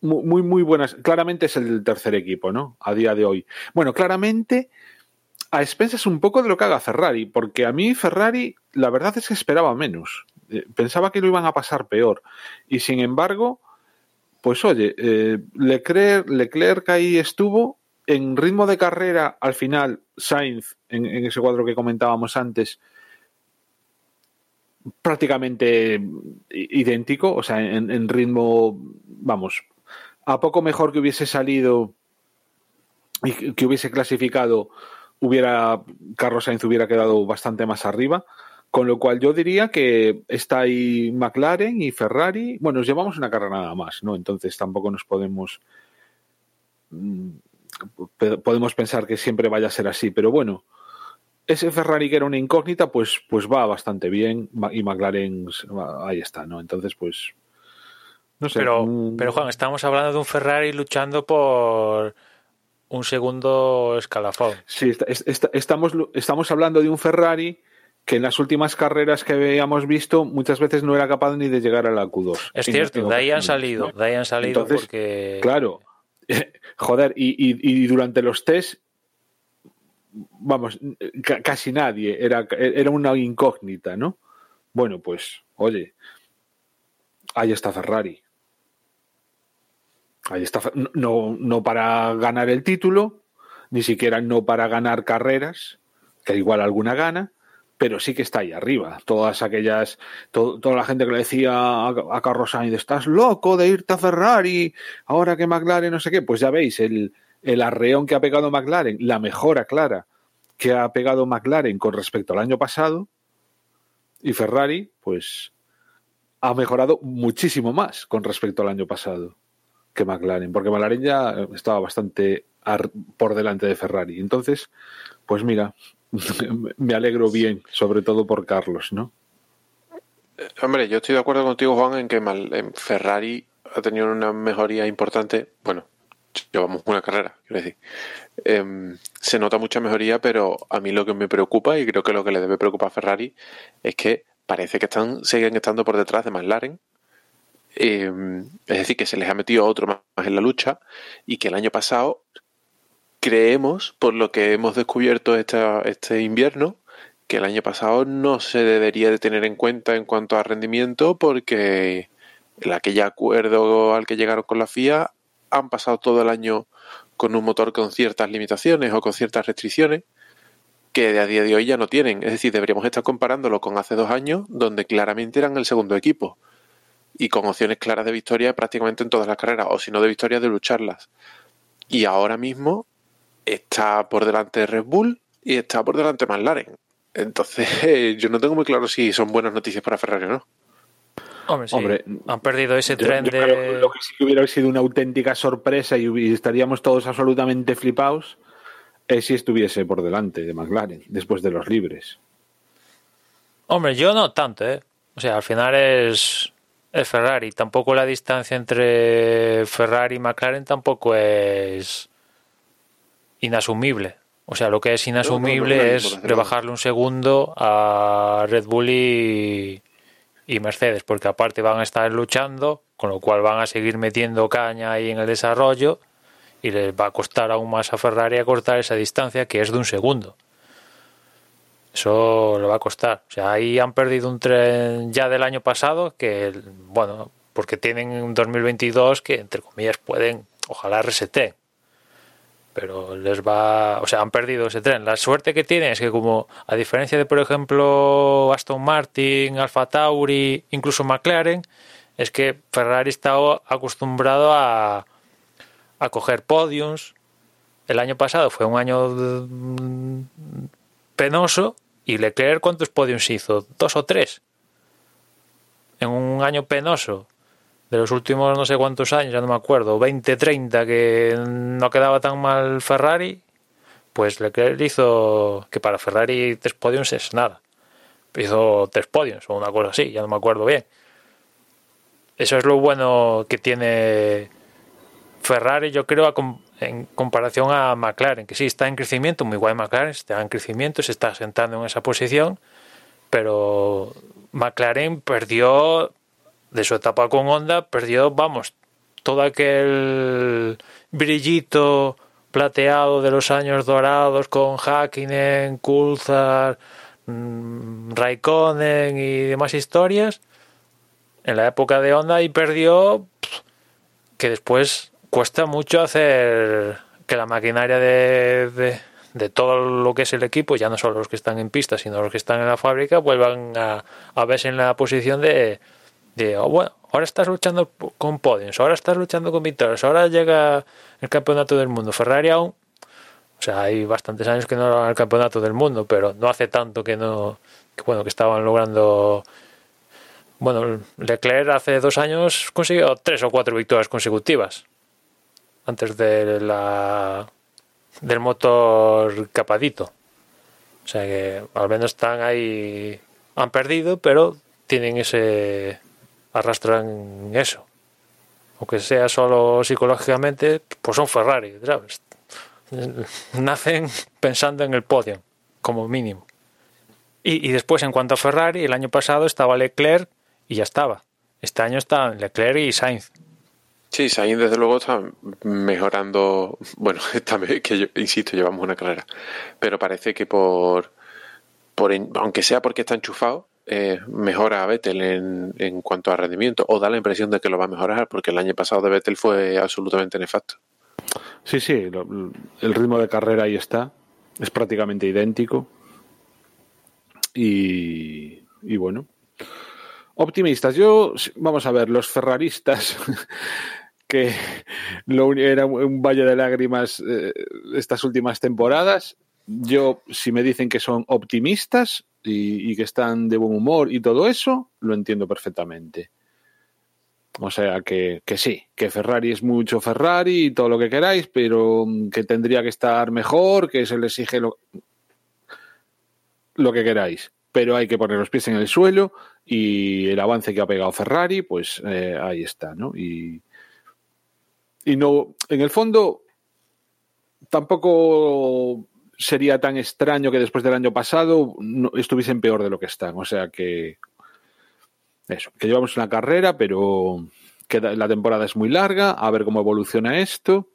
muy, muy buenas. Claramente es el tercer equipo, ¿no? A día de hoy. Bueno, claramente a expensas un poco de lo que haga Ferrari, porque a mí Ferrari la verdad es que esperaba menos. Eh, pensaba que lo iban a pasar peor. Y sin embargo, pues oye, eh, Leclerc, Leclerc ahí estuvo en ritmo de carrera, al final Sainz, en, ese cuadro que comentábamos antes, prácticamente idéntico, o sea, en, en, ritmo, vamos, a poco mejor que hubiese salido y que hubiese clasificado hubiera Carlos Sainz hubiera quedado bastante más arriba. Con lo cual yo diría que está ahí McLaren y Ferrari. Bueno, nos llevamos una carrera nada más, ¿no? Entonces tampoco nos podemos. Mm, podemos pensar que siempre vaya a ser así. Pero bueno, ese Ferrari que era una incógnita, pues, pues va bastante bien. Y McLaren ahí está, ¿no? Entonces, pues. No sé. Pero, mm. pero Juan, estamos hablando de un Ferrari luchando por un segundo escalafón. Sí, estamos, estamos hablando de un Ferrari que en las últimas carreras que habíamos visto muchas veces no era capaz ni de llegar a la Q2. Es cierto, de ahí han salido, de ahí han salido Entonces, porque... Claro, joder, y, y, y, durante los test, vamos, casi nadie, era, era una incógnita, ¿no? Bueno, pues, oye, ahí está Ferrari. Ahí está, no, no para ganar el título, ni siquiera no para ganar carreras, que igual alguna gana, pero sí que está ahí arriba. Todas aquellas, to, toda la gente que le decía a, a Carlos Sainz, estás loco de irte a Ferrari, ahora que McLaren no sé qué, pues ya veis el, el arreón que ha pegado McLaren, la mejora clara que ha pegado McLaren con respecto al año pasado, y Ferrari, pues ha mejorado muchísimo más con respecto al año pasado que McLaren, porque McLaren ya estaba bastante por delante de Ferrari. Entonces, pues mira, me alegro bien, sobre todo por Carlos, ¿no? Eh, hombre, yo estoy de acuerdo contigo, Juan, en que Ferrari ha tenido una mejoría importante. Bueno, llevamos una carrera, quiero decir. Eh, se nota mucha mejoría, pero a mí lo que me preocupa, y creo que lo que le debe preocupar a Ferrari, es que parece que están siguen estando por detrás de McLaren eh, es decir, que se les ha metido otro más en la lucha y que el año pasado creemos, por lo que hemos descubierto esta, este invierno, que el año pasado no se debería de tener en cuenta en cuanto a rendimiento porque el aquel acuerdo al que llegaron con la FIA han pasado todo el año con un motor con ciertas limitaciones o con ciertas restricciones que a día de hoy ya no tienen. Es decir, deberíamos estar comparándolo con hace dos años, donde claramente eran el segundo equipo y con opciones claras de victoria prácticamente en todas las carreras, o si no de victoria, de lucharlas. Y ahora mismo está por delante de Red Bull y está por delante de McLaren. Entonces, yo no tengo muy claro si son buenas noticias para Ferrari o no. Hombre, han perdido ese tren de. lo que sí que hubiera sido una auténtica sorpresa y estaríamos todos absolutamente flipados es si estuviese por delante de McLaren después de los libres. Hombre, yo no tanto, ¿eh? O sea, al final es, es Ferrari. Tampoco la distancia entre Ferrari y McLaren tampoco es inasumible. O sea, lo que es inasumible es rebajarle un segundo a Red Bull y, y Mercedes, porque aparte van a estar luchando, con lo cual van a seguir metiendo caña ahí en el desarrollo y les va a costar aún más a Ferrari acortar esa distancia que es de un segundo. Eso le va a costar. O sea, ahí han perdido un tren ya del año pasado que, bueno, porque tienen un 2022 que, entre comillas, pueden, ojalá reseten. Pero les va, o sea, han perdido ese tren. La suerte que tienen es que como, a diferencia de, por ejemplo, Aston Martin, Alfa Tauri, incluso McLaren, es que Ferrari está acostumbrado a, a coger podiums. El año pasado fue un año mm, penoso y Leclerc cuántos podiums hizo, dos o tres. En un año penoso de los últimos no sé cuántos años, ya no me acuerdo, 20, 30 que no quedaba tan mal Ferrari, pues Leclerc hizo que para Ferrari tres podiums es nada. Hizo tres podiums o una cosa así, ya no me acuerdo bien. Eso es lo bueno que tiene Ferrari, yo creo, en comparación a McLaren, que sí está en crecimiento, muy guay McLaren, está en crecimiento, se está sentando en esa posición, pero McLaren perdió de su etapa con Honda, perdió, vamos, todo aquel brillito plateado de los años dorados con Hakkinen, Coulthard, mm, Raikkonen y demás historias en la época de Honda y perdió que después cuesta mucho hacer que la maquinaria de, de, todo lo que es el equipo, ya no solo los que están en pista, sino los que están en la fábrica, vuelvan a, a verse en la posición de, de oh, bueno, ahora estás luchando con podiums, ahora estás luchando con victorias, ahora llega el campeonato del mundo. Ferrari aún, o sea, hay bastantes años que no lograron el campeonato del mundo, pero no hace tanto que no, bueno, que estaban logrando bueno, Leclerc hace dos años consiguió tres o cuatro victorias consecutivas antes de la del motor capadito. O sea que al menos están ahí, han perdido, pero tienen ese, arrastran eso. Aunque sea solo psicológicamente, pues son Ferrari, ¿sabes? Nacen pensando en el podio, como mínimo. Y, y después, en cuanto a Ferrari, el año pasado estaba Leclerc y ya estaba. Este año están Leclerc y Sainz. Sí, Sainz desde luego está mejorando. Bueno, esta vez que yo, insisto, llevamos una carrera. Pero parece que por. por aunque sea porque está enchufado, eh, mejora a Vettel en, en cuanto a rendimiento. O da la impresión de que lo va a mejorar, porque el año pasado de Vettel fue absolutamente nefasto. Sí, sí, el ritmo de carrera ahí está. Es prácticamente idéntico. Y, y bueno, optimistas. Yo, vamos a ver, los ferraristas que era un valle de lágrimas eh, estas últimas temporadas. Yo, si me dicen que son optimistas y, que están de buen humor y todo eso, lo entiendo perfectamente. O sea que, que, sí, que Ferrari es mucho Ferrari y todo lo que queráis, pero que tendría que estar mejor, que se le exige lo, lo que queráis. Pero hay que poner los pies en el suelo y el avance que ha pegado Ferrari, pues eh, ahí está, ¿no? Y, y no, en el fondo, tampoco sería tan extraño que después del año pasado no, estuviesen peor de lo que están. O sea que eso, que llevamos una carrera, pero que la temporada es muy larga, a ver cómo evoluciona esto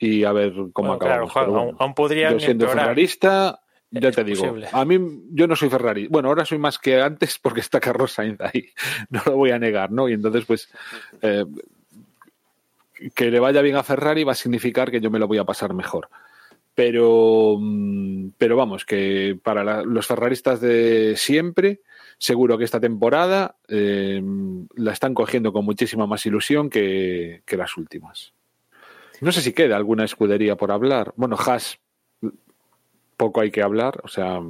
y a ver cómo acabamos. Claro, aún, podrían yo siendo ferrarista, ya te digo, a mí yo no soy Ferrari. Bueno, ahora soy más que antes porque está Carlos Sainz ahí, no lo voy a negar, ¿no? Y entonces, pues, eh, que le vaya bien a Ferrari va a significar que yo me lo voy a pasar mejor. Pero, mm, pero vamos, que para los ferraristas de siempre, seguro que esta temporada eh, la están cogiendo con muchísima más ilusión que, que, las últimas. No sé si queda alguna escudería por hablar. Bueno, Haas, poco hay que hablar, o sea,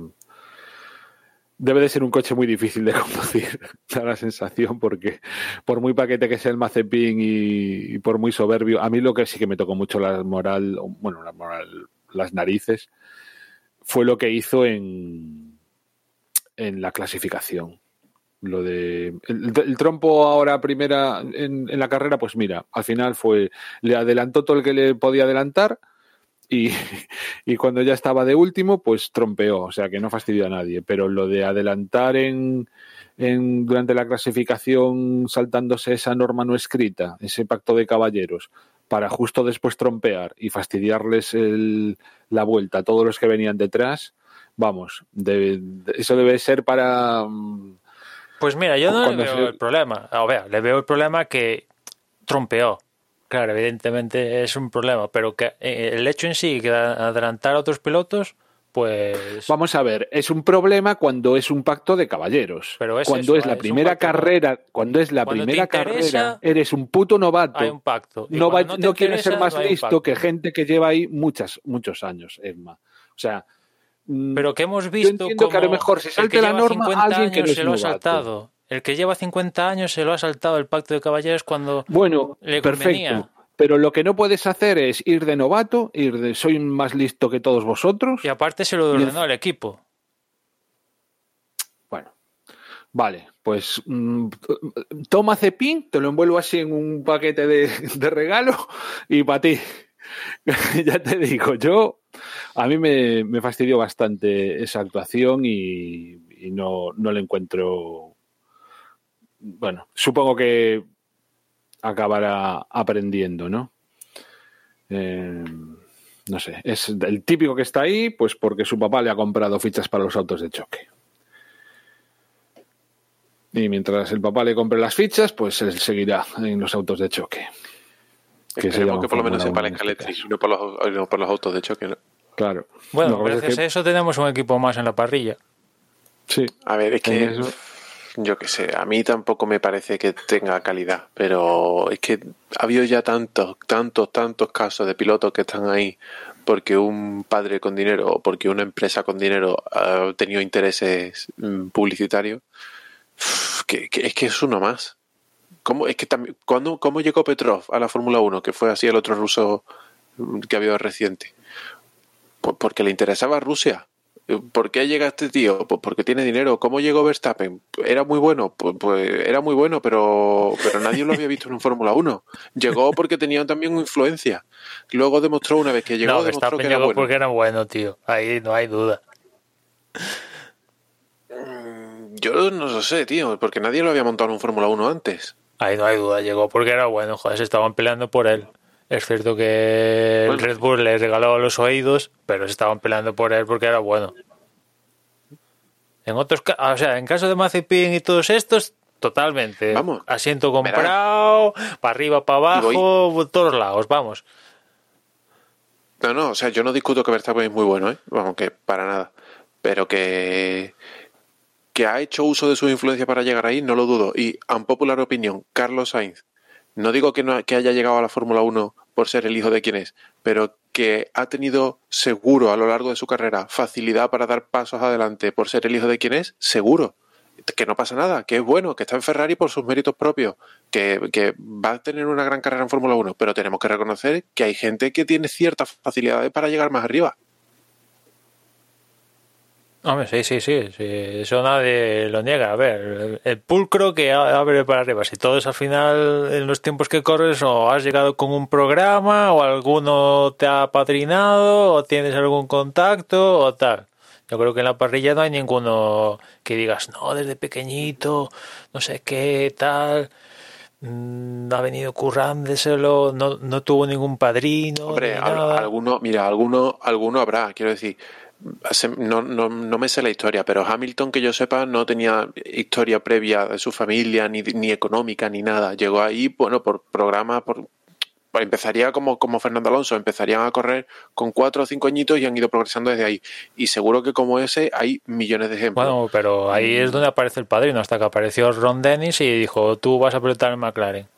debe de ser un coche muy difícil de conducir, da la sensación, porque por muy paquete que sea el Mazepin y, por muy soberbio, a mí lo que sí que me tocó mucho la moral, bueno, la moral, las narices, fue lo que hizo en, en la clasificación. Lo de el, trompo ahora primera en, en, la carrera, pues mira, al final fue, le adelantó todo el que le podía adelantar y, cuando ya estaba de último, pues trompeó, o sea que no fastidió a nadie. Pero lo de adelantar en, en, durante la clasificación saltándose esa norma no escrita, ese pacto de caballeros, para justo después trompear y fastidiarles el, la vuelta a todos los que venían detrás, vamos, eso debe ser para... Mm, pues mira, yo no le veo el problema. A ver, le veo el problema que trompeó Claro, evidentemente es un problema, pero que eh, el hecho en sí que adelantar a otros pilotos, pues. Vamos a ver, es un problema cuando es un pacto de caballeros. Pero cuando es la primera carrera, cuando es la primera carrera, eres un puto novato. Hay un pacto. No, no, quieres ser más listo que gente que lleva ahí muchas, muchos años, Emma. O sea. Pero que hemos visto. Yo que a lo mejor se salte la norma alguien que no se lo ha saltado. El que lleva 50 años se lo ha saltado el pacto de caballeros cuando bueno, le perfecto. Pero lo que no puedes hacer es ir de novato, ir de soy más listo que todos vosotros. Y aparte se lo ordenó el equipo. Bueno, vale, pues mm, toma cepín, te lo envuelvo así en un paquete de, regalo y para ti. ya te digo, yo a mí me, fastidió bastante esa actuación y, y no, no le encuentro bueno, supongo que acabará aprendiendo, ¿no? Eh, no sé, es el típico que está ahí, pues porque su papá le ha comprado fichas para los autos de choque. Y mientras el papá le compre las fichas, pues él seguirá en los autos de choque. Que, que por lo menos sepa la y no por, los, autos de choque. Claro. Bueno, gracias a eso tenemos un equipo más en la parrilla. Sí. A ver, es que yo qué sé, a mí tampoco me parece que tenga calidad, pero es que ha habido ya tantos, tantos, tantos casos de pilotos que están ahí porque un padre con dinero o porque una empresa con dinero ha tenido intereses mm, publicitarios, que, es que es uno más. ¿Cómo, es que también, ¿cuándo, ¿Cómo llegó Petrov a la Fórmula 1, que fue así el otro ruso que había reciente? Porque le interesaba Rusia ¿Por qué llega este tío? Pues porque tiene dinero. ¿Cómo llegó Verstappen? Era muy bueno, pues, pues, era muy bueno, pero, pero nadie lo había visto en un Fórmula 1. Llegó porque tenía también influencia. Luego demostró una vez que llegó, no, demostró que era llegó porque era bueno, tío. Ahí no hay duda. Mm, yo no lo sé, tío, porque nadie lo había montado en un Fórmula 1 antes. Ahí no hay duda, llegó porque era bueno, joder, se estaban peleando por él. Es cierto que el Red Bull le regaló los oídos, pero se estaban peleando por él porque era bueno. En otros o sea, en caso de Mazepin y todos estos, totalmente. Vamos. Asiento comprado, para arriba, para abajo, por todos lados, vamos. No, no, o sea, yo no discuto que Verstappen es muy bueno, ¿eh? Vamos, que para nada. Pero que, que ha hecho uso de su influencia para llegar ahí, no lo dudo. Y, en popular opinión, Carlos Sainz no digo que, no, que haya llegado a la Fórmula 1 por ser el hijo de quien es, pero que ha tenido seguro a lo largo de su carrera facilidad para dar pasos adelante por ser el hijo de quien es, seguro. Que no pasa nada, que es bueno, que está en Ferrari por sus méritos propios, que, que va a tener una gran carrera en Fórmula 1, pero tenemos que reconocer que hay gente que tiene ciertas facilidades para llegar más arriba. Hombre, sí, sí, sí, sí, eso nadie lo niega. A ver, el pulcro que abre para arriba, si todo es al final en los tiempos que corres o has llegado con un programa o alguno te ha patrocinado o tienes algún contacto o tal. Yo creo que en la parrilla no hay ninguno que digas, no, desde pequeñito, no sé qué, tal, mm, ha venido currándeselo, no, no tuvo ningún padrino. Hombre, alguno, mira, alguno, alguno habrá, quiero decir no, no, no, me sé la historia, pero Hamilton, que yo sepa, no tenía historia previa de su familia, ni, ni económica, ni nada. Llegó ahí, bueno, por programa, por, empezaría como, como Fernando Alonso, empezarían a correr con cuatro o cinco añitos y han ido progresando desde ahí. Y seguro que como ese hay millones de ejemplos. Bueno, pero ahí es donde aparece el padrino, hasta que apareció Ron Dennis y dijo, tú vas a pilotar en McLaren.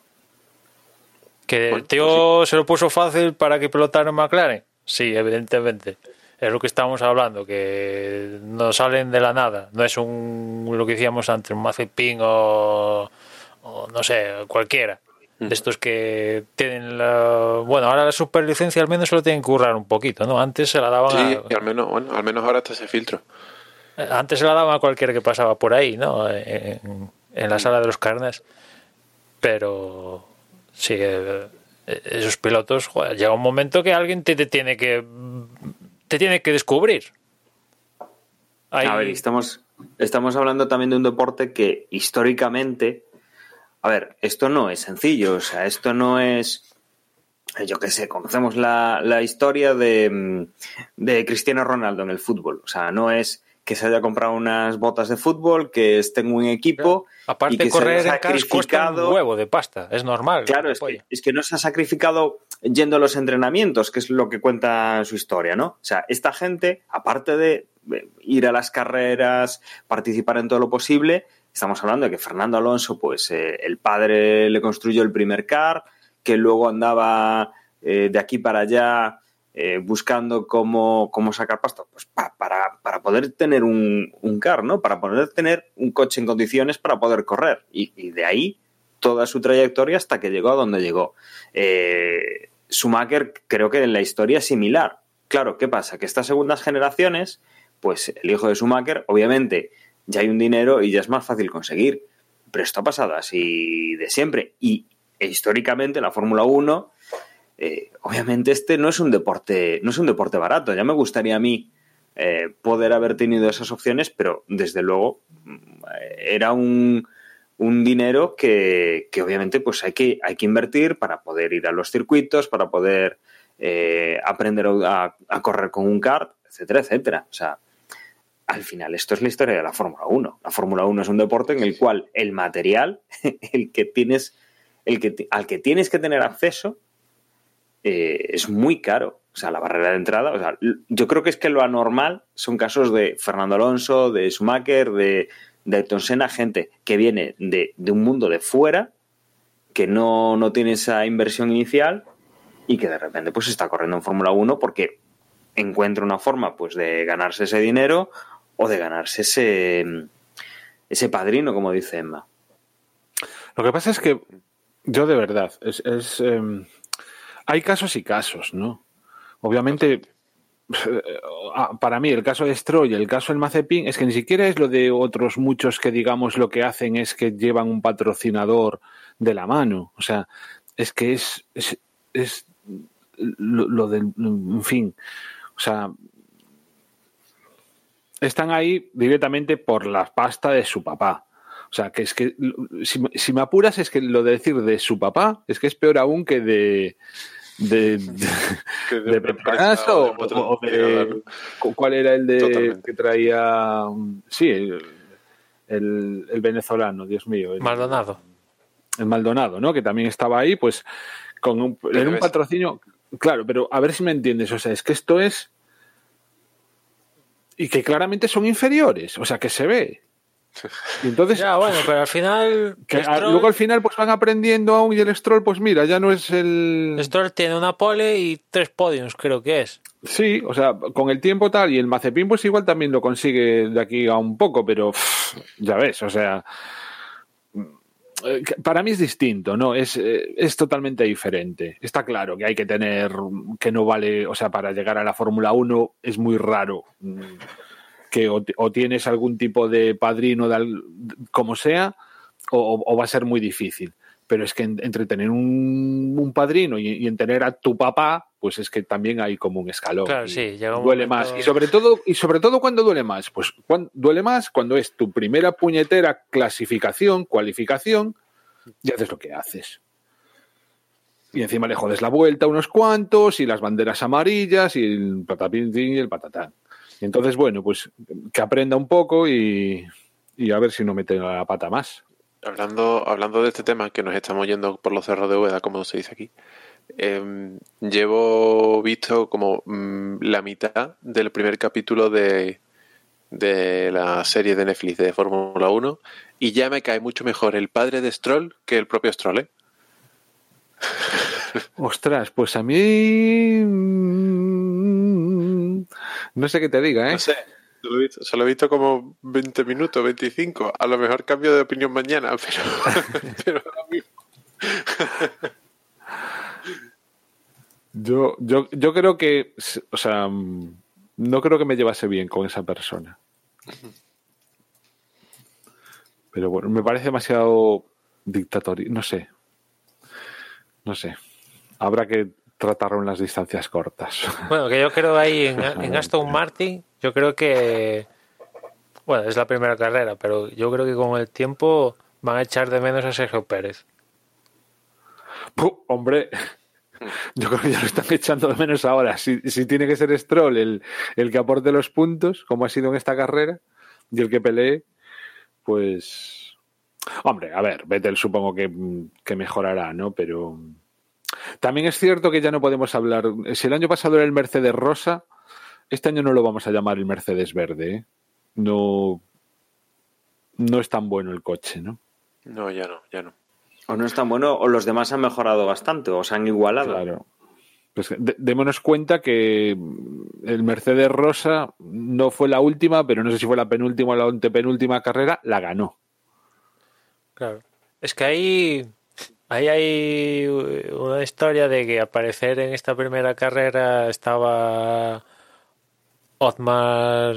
Que el tío pues se lo puso fácil para que pilotara en McLaren. Sí, evidentemente. Es lo que estamos hablando, que no salen de la nada. No es un lo que decíamos antes, un Mazepin o, o no sé, cualquiera. De estos que tienen la... Bueno, ahora la superlicencia al menos se lo tienen que currar un poquito, ¿no? Antes se la daban sí, y al menos, bueno, al menos ahora está ese filtro. Antes se la daban a cualquiera que pasaba por ahí, ¿no? En, en la sala de los carnes. Pero sí, eh, esos pilotos, llega un momento que alguien te, tiene que te tiene que descubrir. A ver, estamos, estamos hablando también de un deporte que históricamente, a ver, esto no es sencillo, o sea, esto no es, yo qué sé, conocemos la, la historia de, de Cristiano Ronaldo en el fútbol, o sea, no es que se haya comprado unas botas de fútbol, que esté en un equipo. Aparte, y que correr se haya sacrificado... un huevo de pasta, es normal. Claro, es que, es que, no se ha sacrificado yendo a los entrenamientos, que es lo que cuenta su historia, ¿no? O sea, esta gente, aparte de ir a las carreras, participar en todo lo posible, estamos hablando de que Fernando Alonso, pues eh, el padre le construyó el primer car, que luego andaba eh, de aquí para allá eh, buscando cómo, cómo, sacar pasto, pues para, para, poder tener un, un, car, ¿no? Para poder tener un coche en condiciones para poder correr. Y, de ahí toda su trayectoria hasta que llegó a donde llegó. Eh, Schumacher creo que en la historia es similar. Claro, ¿qué pasa? Que estas segundas generaciones, pues el hijo de Schumacher, obviamente, ya hay un dinero y ya es más fácil conseguir. Pero esto ha pasado así de siempre. Y e históricamente la Fórmula 1 eh, obviamente este no es un deporte, no es un deporte barato. Ya me gustaría a mí eh, poder haber tenido esas opciones, pero desde luego mm, era un, un dinero que, que, obviamente pues hay que, hay que invertir para poder ir a los circuitos, para poder eh, aprender a, a, correr con un kart, etcétera, etcétera. O sea, al final esto es la historia de la Fórmula 1. La Fórmula 1 es un deporte en el cual el material, el que tienes, el que, al que tienes que tener acceso, eh, es muy caro. O sea, la barrera de entrada, o sea, yo creo que es que lo anormal son casos de Fernando Alonso, de Schumacher, de, de Ayrton Senna, gente que viene de, de un mundo de fuera, que no, no, tiene esa inversión inicial y que de repente pues está corriendo en Fórmula 1 porque encuentra una forma pues de ganarse ese dinero o de ganarse ese, ese padrino, como dice Emma. Lo que pasa es que yo de verdad, es, es em, hay casos y casos, ¿no? Obviamente, para mí el caso de Stroll el caso del Mazepin es que ni siquiera es lo de otros muchos que digamos lo que hacen es que llevan un patrocinador de la mano. O sea, es que es, es, es lo, lo del, en fin, o sea, están ahí directamente por la pasta de su papá. O sea, que es que, si, si, me apuras, es que lo de decir de su papá, es que es peor aún que de. De, de, de, de o, o, de, ¿Cuál era el de Totalmente. que traía. Sí, el, el, el, venezolano, Dios mío. El, Maldonado. El Maldonado, ¿no? Que también estaba ahí, pues, con un, en un patrocinio. Claro, pero a ver si me entiendes. O sea, es que esto es. Y que claramente son inferiores. O sea, que se ve. Y entonces, ya, bueno, pero al final. Que Stroll, luego al final pues van aprendiendo aún y el Stroll, pues mira, ya no es el. Stroll tiene una pole y tres podiums, creo que es. Sí, o sea, con el tiempo tal, y el Mazepin, pues igual también lo consigue de aquí a un poco, pero pff, ya ves, o sea. Para mí es distinto, ¿no? Es, es totalmente diferente. Está claro que hay que tener, que no vale, o sea, para llegar a la Fórmula 1 es muy raro que o, o, tienes algún tipo de padrino, de, como sea, o, o, va a ser muy difícil. Pero es que en, entre tener un, un padrino y, y, en tener a tu papá, pues es que también hay como un escalón. Claro, sí, llega un duele momento... más. Y sobre todo, y sobre todo cuando duele más, pues cuando, duele más cuando es tu primera puñetera clasificación, cualificación, y haces lo que haces. Y encima le jodes la vuelta a unos cuantos, y las banderas amarillas, y el patapín y el patatán. Entonces, bueno, pues que aprenda un poco y, y, a ver si no mete la pata más. Hablando, hablando de este tema, que nos estamos yendo por los cerros de Ueda, como se dice aquí, eh, llevo visto como mmm, la mitad del primer capítulo de, de la serie de Netflix de Fórmula 1 y ya me cae mucho mejor el padre de Stroll que el propio Stroll, ¿eh? Ostras, pues a mí No sé qué te diga, ¿eh? No sé. Solo he, visto, como 20 minutos, 25. A lo mejor cambio de opinión mañana, pero, pero ahora mismo. yo, yo, yo creo que, o sea, no creo que me llevase bien con esa persona. Pero bueno, me parece demasiado dictatorio. No sé. No sé. Habrá que tratarlo en las distancias cortas. Bueno, que yo creo ahí en, en Aston Martin, yo creo que. Bueno, es la primera carrera, pero yo creo que con el tiempo van a echar de menos a Sergio Pérez. hombre, yo creo que ya lo están echando de menos ahora. Si, si tiene que ser Stroll el, el, que aporte los puntos, como ha sido en esta carrera, y el que pelee, pues. Hombre, a ver, Vettel supongo que, que mejorará, ¿no? Pero. También es cierto que ya no podemos hablar. Si el año pasado era el Mercedes rosa, este año no lo vamos a llamar el Mercedes verde. ¿eh? No, no es tan bueno el coche, ¿no? No, ya no, ya no. O no es tan bueno, o los demás han mejorado bastante, o se han igualado. Claro. Pues démonos cuenta que el Mercedes Rosa no fue la última, pero no sé si fue la penúltima o la antepenúltima carrera, la ganó. Claro. Es que ahí Ahí hay una historia de que aparecer en esta primera carrera estaba Otmar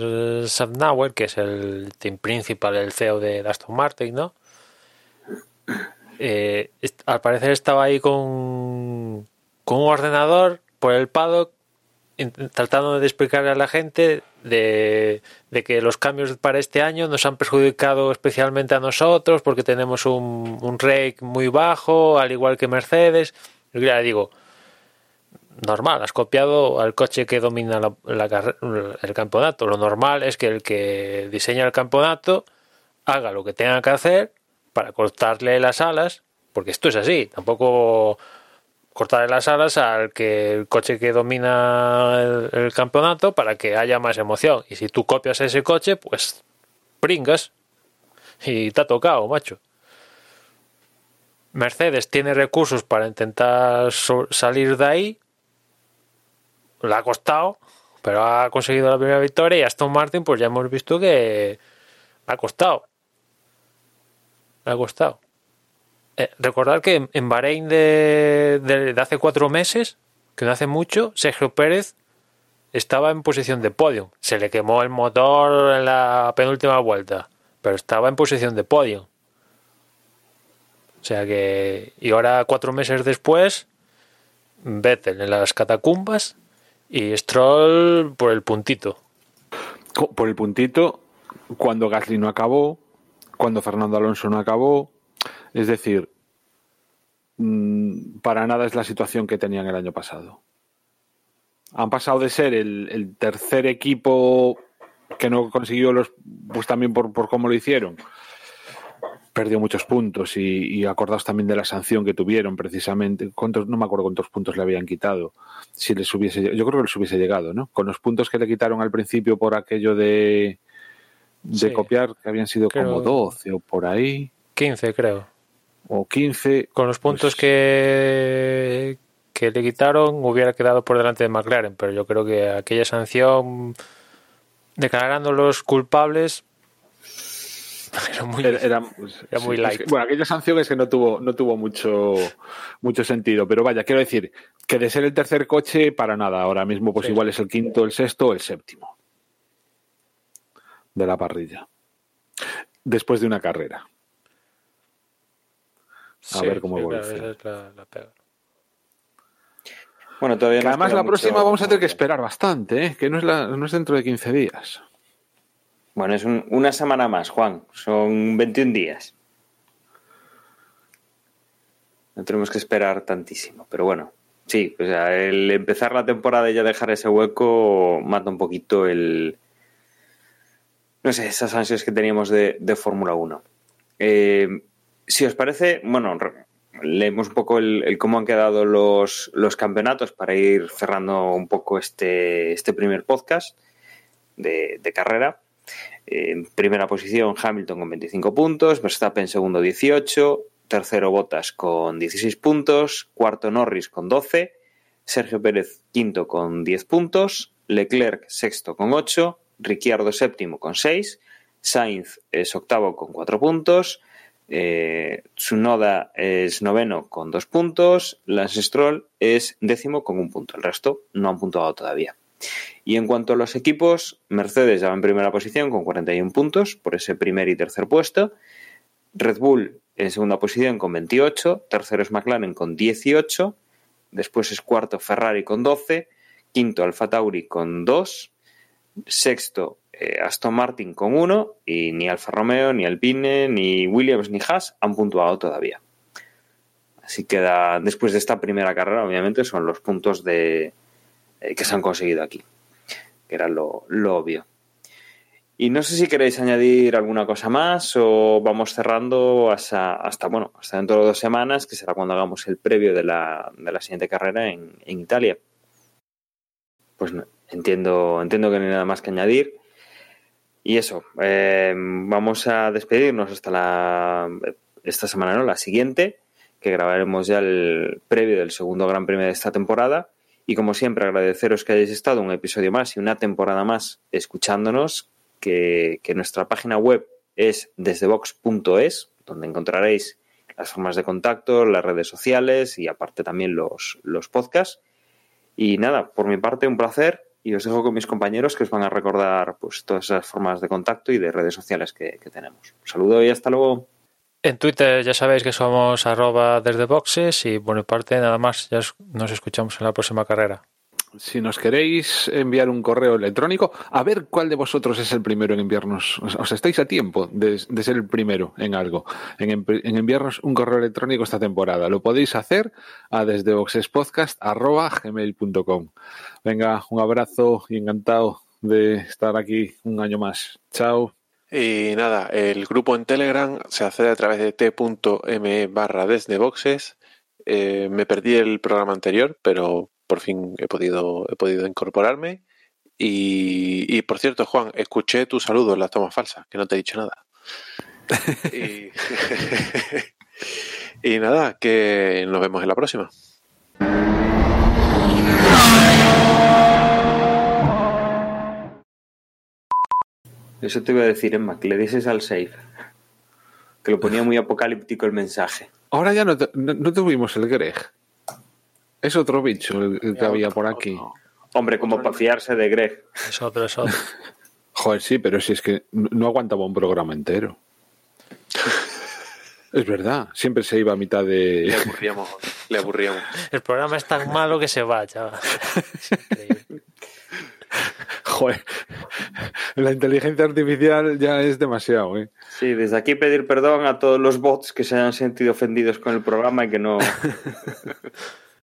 Sabnauer, que es el team principal, el CEO de Aston Martin, ¿no? Eh, al parecer estaba ahí con, con un ordenador por el paddock tratando de explicarle a la gente de, que los cambios para este año nos han perjudicado especialmente a nosotros porque tenemos un, un rake muy bajo, al igual que Mercedes. Ya digo, normal, has copiado al coche que domina el campeonato. Lo normal es que el que diseña el campeonato haga lo que tenga que hacer para cortarle las alas, porque esto es así, tampoco cortarle las alas al que el coche que domina el, campeonato para que haya más emoción. Y si tú copias ese coche, pues pringas. Y te ha tocado, macho. Mercedes tiene recursos para intentar salir de ahí. Le ha costado, pero ha conseguido la primera victoria. Y Aston Martin, pues ya hemos visto que ha costado. Ha costado. Eh, recordar que en Bahrein de, de, hace cuatro meses, que no hace mucho, Sergio Pérez estaba en posición de podio. Se le quemó el motor en la penúltima vuelta, pero estaba en posición de podio. O sea que. Y ahora, cuatro meses después, Vettel en las catacumbas y Stroll por el puntito. Por el puntito, cuando Gasly no acabó, cuando Fernando Alonso no acabó, es decir, mm, para nada es la situación que tenían el año pasado. Han pasado de ser el, tercer equipo que no consiguió los, pues también por, cómo lo hicieron, perdió muchos puntos y, acordados también de la sanción que tuvieron precisamente. ¿Cuántos, no me acuerdo cuántos puntos le habían quitado. Si les hubiese, yo creo que les hubiese llegado, ¿no? Con los puntos que le quitaron al principio por aquello de, de copiar, que habían sido como 12 o por ahí. 15, creo o 15. Con los puntos pues que, que le quitaron hubiera quedado por delante de McLaren, pero yo creo que aquella sanción declarando los culpables era muy, era, muy light. bueno, aquella sanción es que no tuvo, no tuvo mucho, mucho sentido, pero vaya, quiero decir que de ser el tercer coche, para nada, ahora mismo pues igual es el quinto, el sexto o el séptimo de la parrilla. Después de una carrera. A ver cómo evoluciona. Bueno, todavía además la próxima vamos a tener que esperar bastante, ¿eh? que no es, la, no es dentro de 15 días. Bueno, es una semana más, Juan. Son 21 días. No tenemos que esperar tantísimo, pero bueno, sí, o sea, el empezar la temporada y ya dejar ese hueco mata un poquito el. No sé, esas ansias que teníamos de, de Fórmula 1. Eh, si os parece, bueno, leemos un poco el, cómo han quedado los, los, campeonatos para ir cerrando un poco este, este primer podcast de, carrera. En primera posición Hamilton con 25 puntos, Verstappen segundo 18, tercero Bottas con 16 puntos, cuarto Norris con 12, Sergio Pérez quinto con 10 puntos, Leclerc sexto con 8, Ricciardo séptimo con 6, Sainz es octavo con 4 puntos, eh, Tsunoda es noveno con 2 puntos, Lance Stroll es décimo con un punto. El resto no han puntuado todavía. Y en cuanto a los equipos, Mercedes ya va en primera posición con 41 puntos por ese primer y tercer puesto. Red Bull en segunda posición con 28, tercero es McLaren con 18, después es cuarto Ferrari con 12, quinto Alfa Tauri con 2, sexto eh, Aston Martin con 1 y ni Alfa Romeo, ni Alpine, ni Williams, ni Haas han puntuado todavía. Así queda, después de esta primera carrera, obviamente, son los puntos de, eh, que se han conseguido aquí, que era lo, lo obvio. Y no sé si queréis añadir alguna cosa más o vamos cerrando hasta, hasta bueno, hasta dentro de dos semanas, que será cuando hagamos el previo de la, de la siguiente carrera en, en Italia. Pues no, entiendo, entiendo que no hay nada más que añadir. Y eso, eh, vamos a despedirnos hasta la, esta semana, ¿no? La siguiente, que grabaremos ya el previo del segundo Gran Premio de esta temporada. Y como siempre, agradeceros que hayáis estado un episodio más y una temporada más escuchándonos, que, nuestra página web es desdebox.es, donde encontraréis las formas de contacto, las redes sociales y aparte también los, los podcasts. Y nada, por mi parte, un placer y os dejo con mis compañeros que os van a recordar pues todas esas formas de contacto y de redes sociales que, que tenemos. Un saludo y hasta luego. En Twitter ya sabéis que somos arroba desde boxes y por mi parte nada más, ya nos escuchamos en la próxima carrera si nos queréis enviar un correo electrónico, a ver cuál de vosotros es el primero en enviarnos. O sea, estáis a tiempo de, ser el primero en algo, en, en, enviarnos un correo electrónico esta temporada. Lo podéis hacer a desde boxespodcast.gmail.com. Venga, un abrazo y encantado de estar aquí un año más. Chao. Y nada, el grupo en Telegram se accede a través de t.me barra desde boxes. Eh, me perdí el programa anterior, pero por fin he podido, he podido incorporarme. Y, y, por cierto, Juan, escuché tu saludo en la toma falsa, que no te he dicho nada. y, y nada, que nos vemos en la próxima. Eso te iba a decir, Emma, que le dices al safe. Que lo ponía muy apocalíptico el mensaje. Ahora ya no, no, no tuvimos el Greg. Es otro bicho el, el que había por aquí. Hombre, como para fiarse de Greg. Es otro, es otro. Joder, sí, pero si es que no aguantaba un programa entero. Es verdad, siempre se iba a mitad de. Le aburríamos. Le aburríamos. El programa es tan malo que se va, chaval. Joder, la inteligencia artificial ya es demasiado, ¿eh? Sí, desde aquí pedir perdón a todos los bots que se hayan sentido ofendidos con el programa y que no.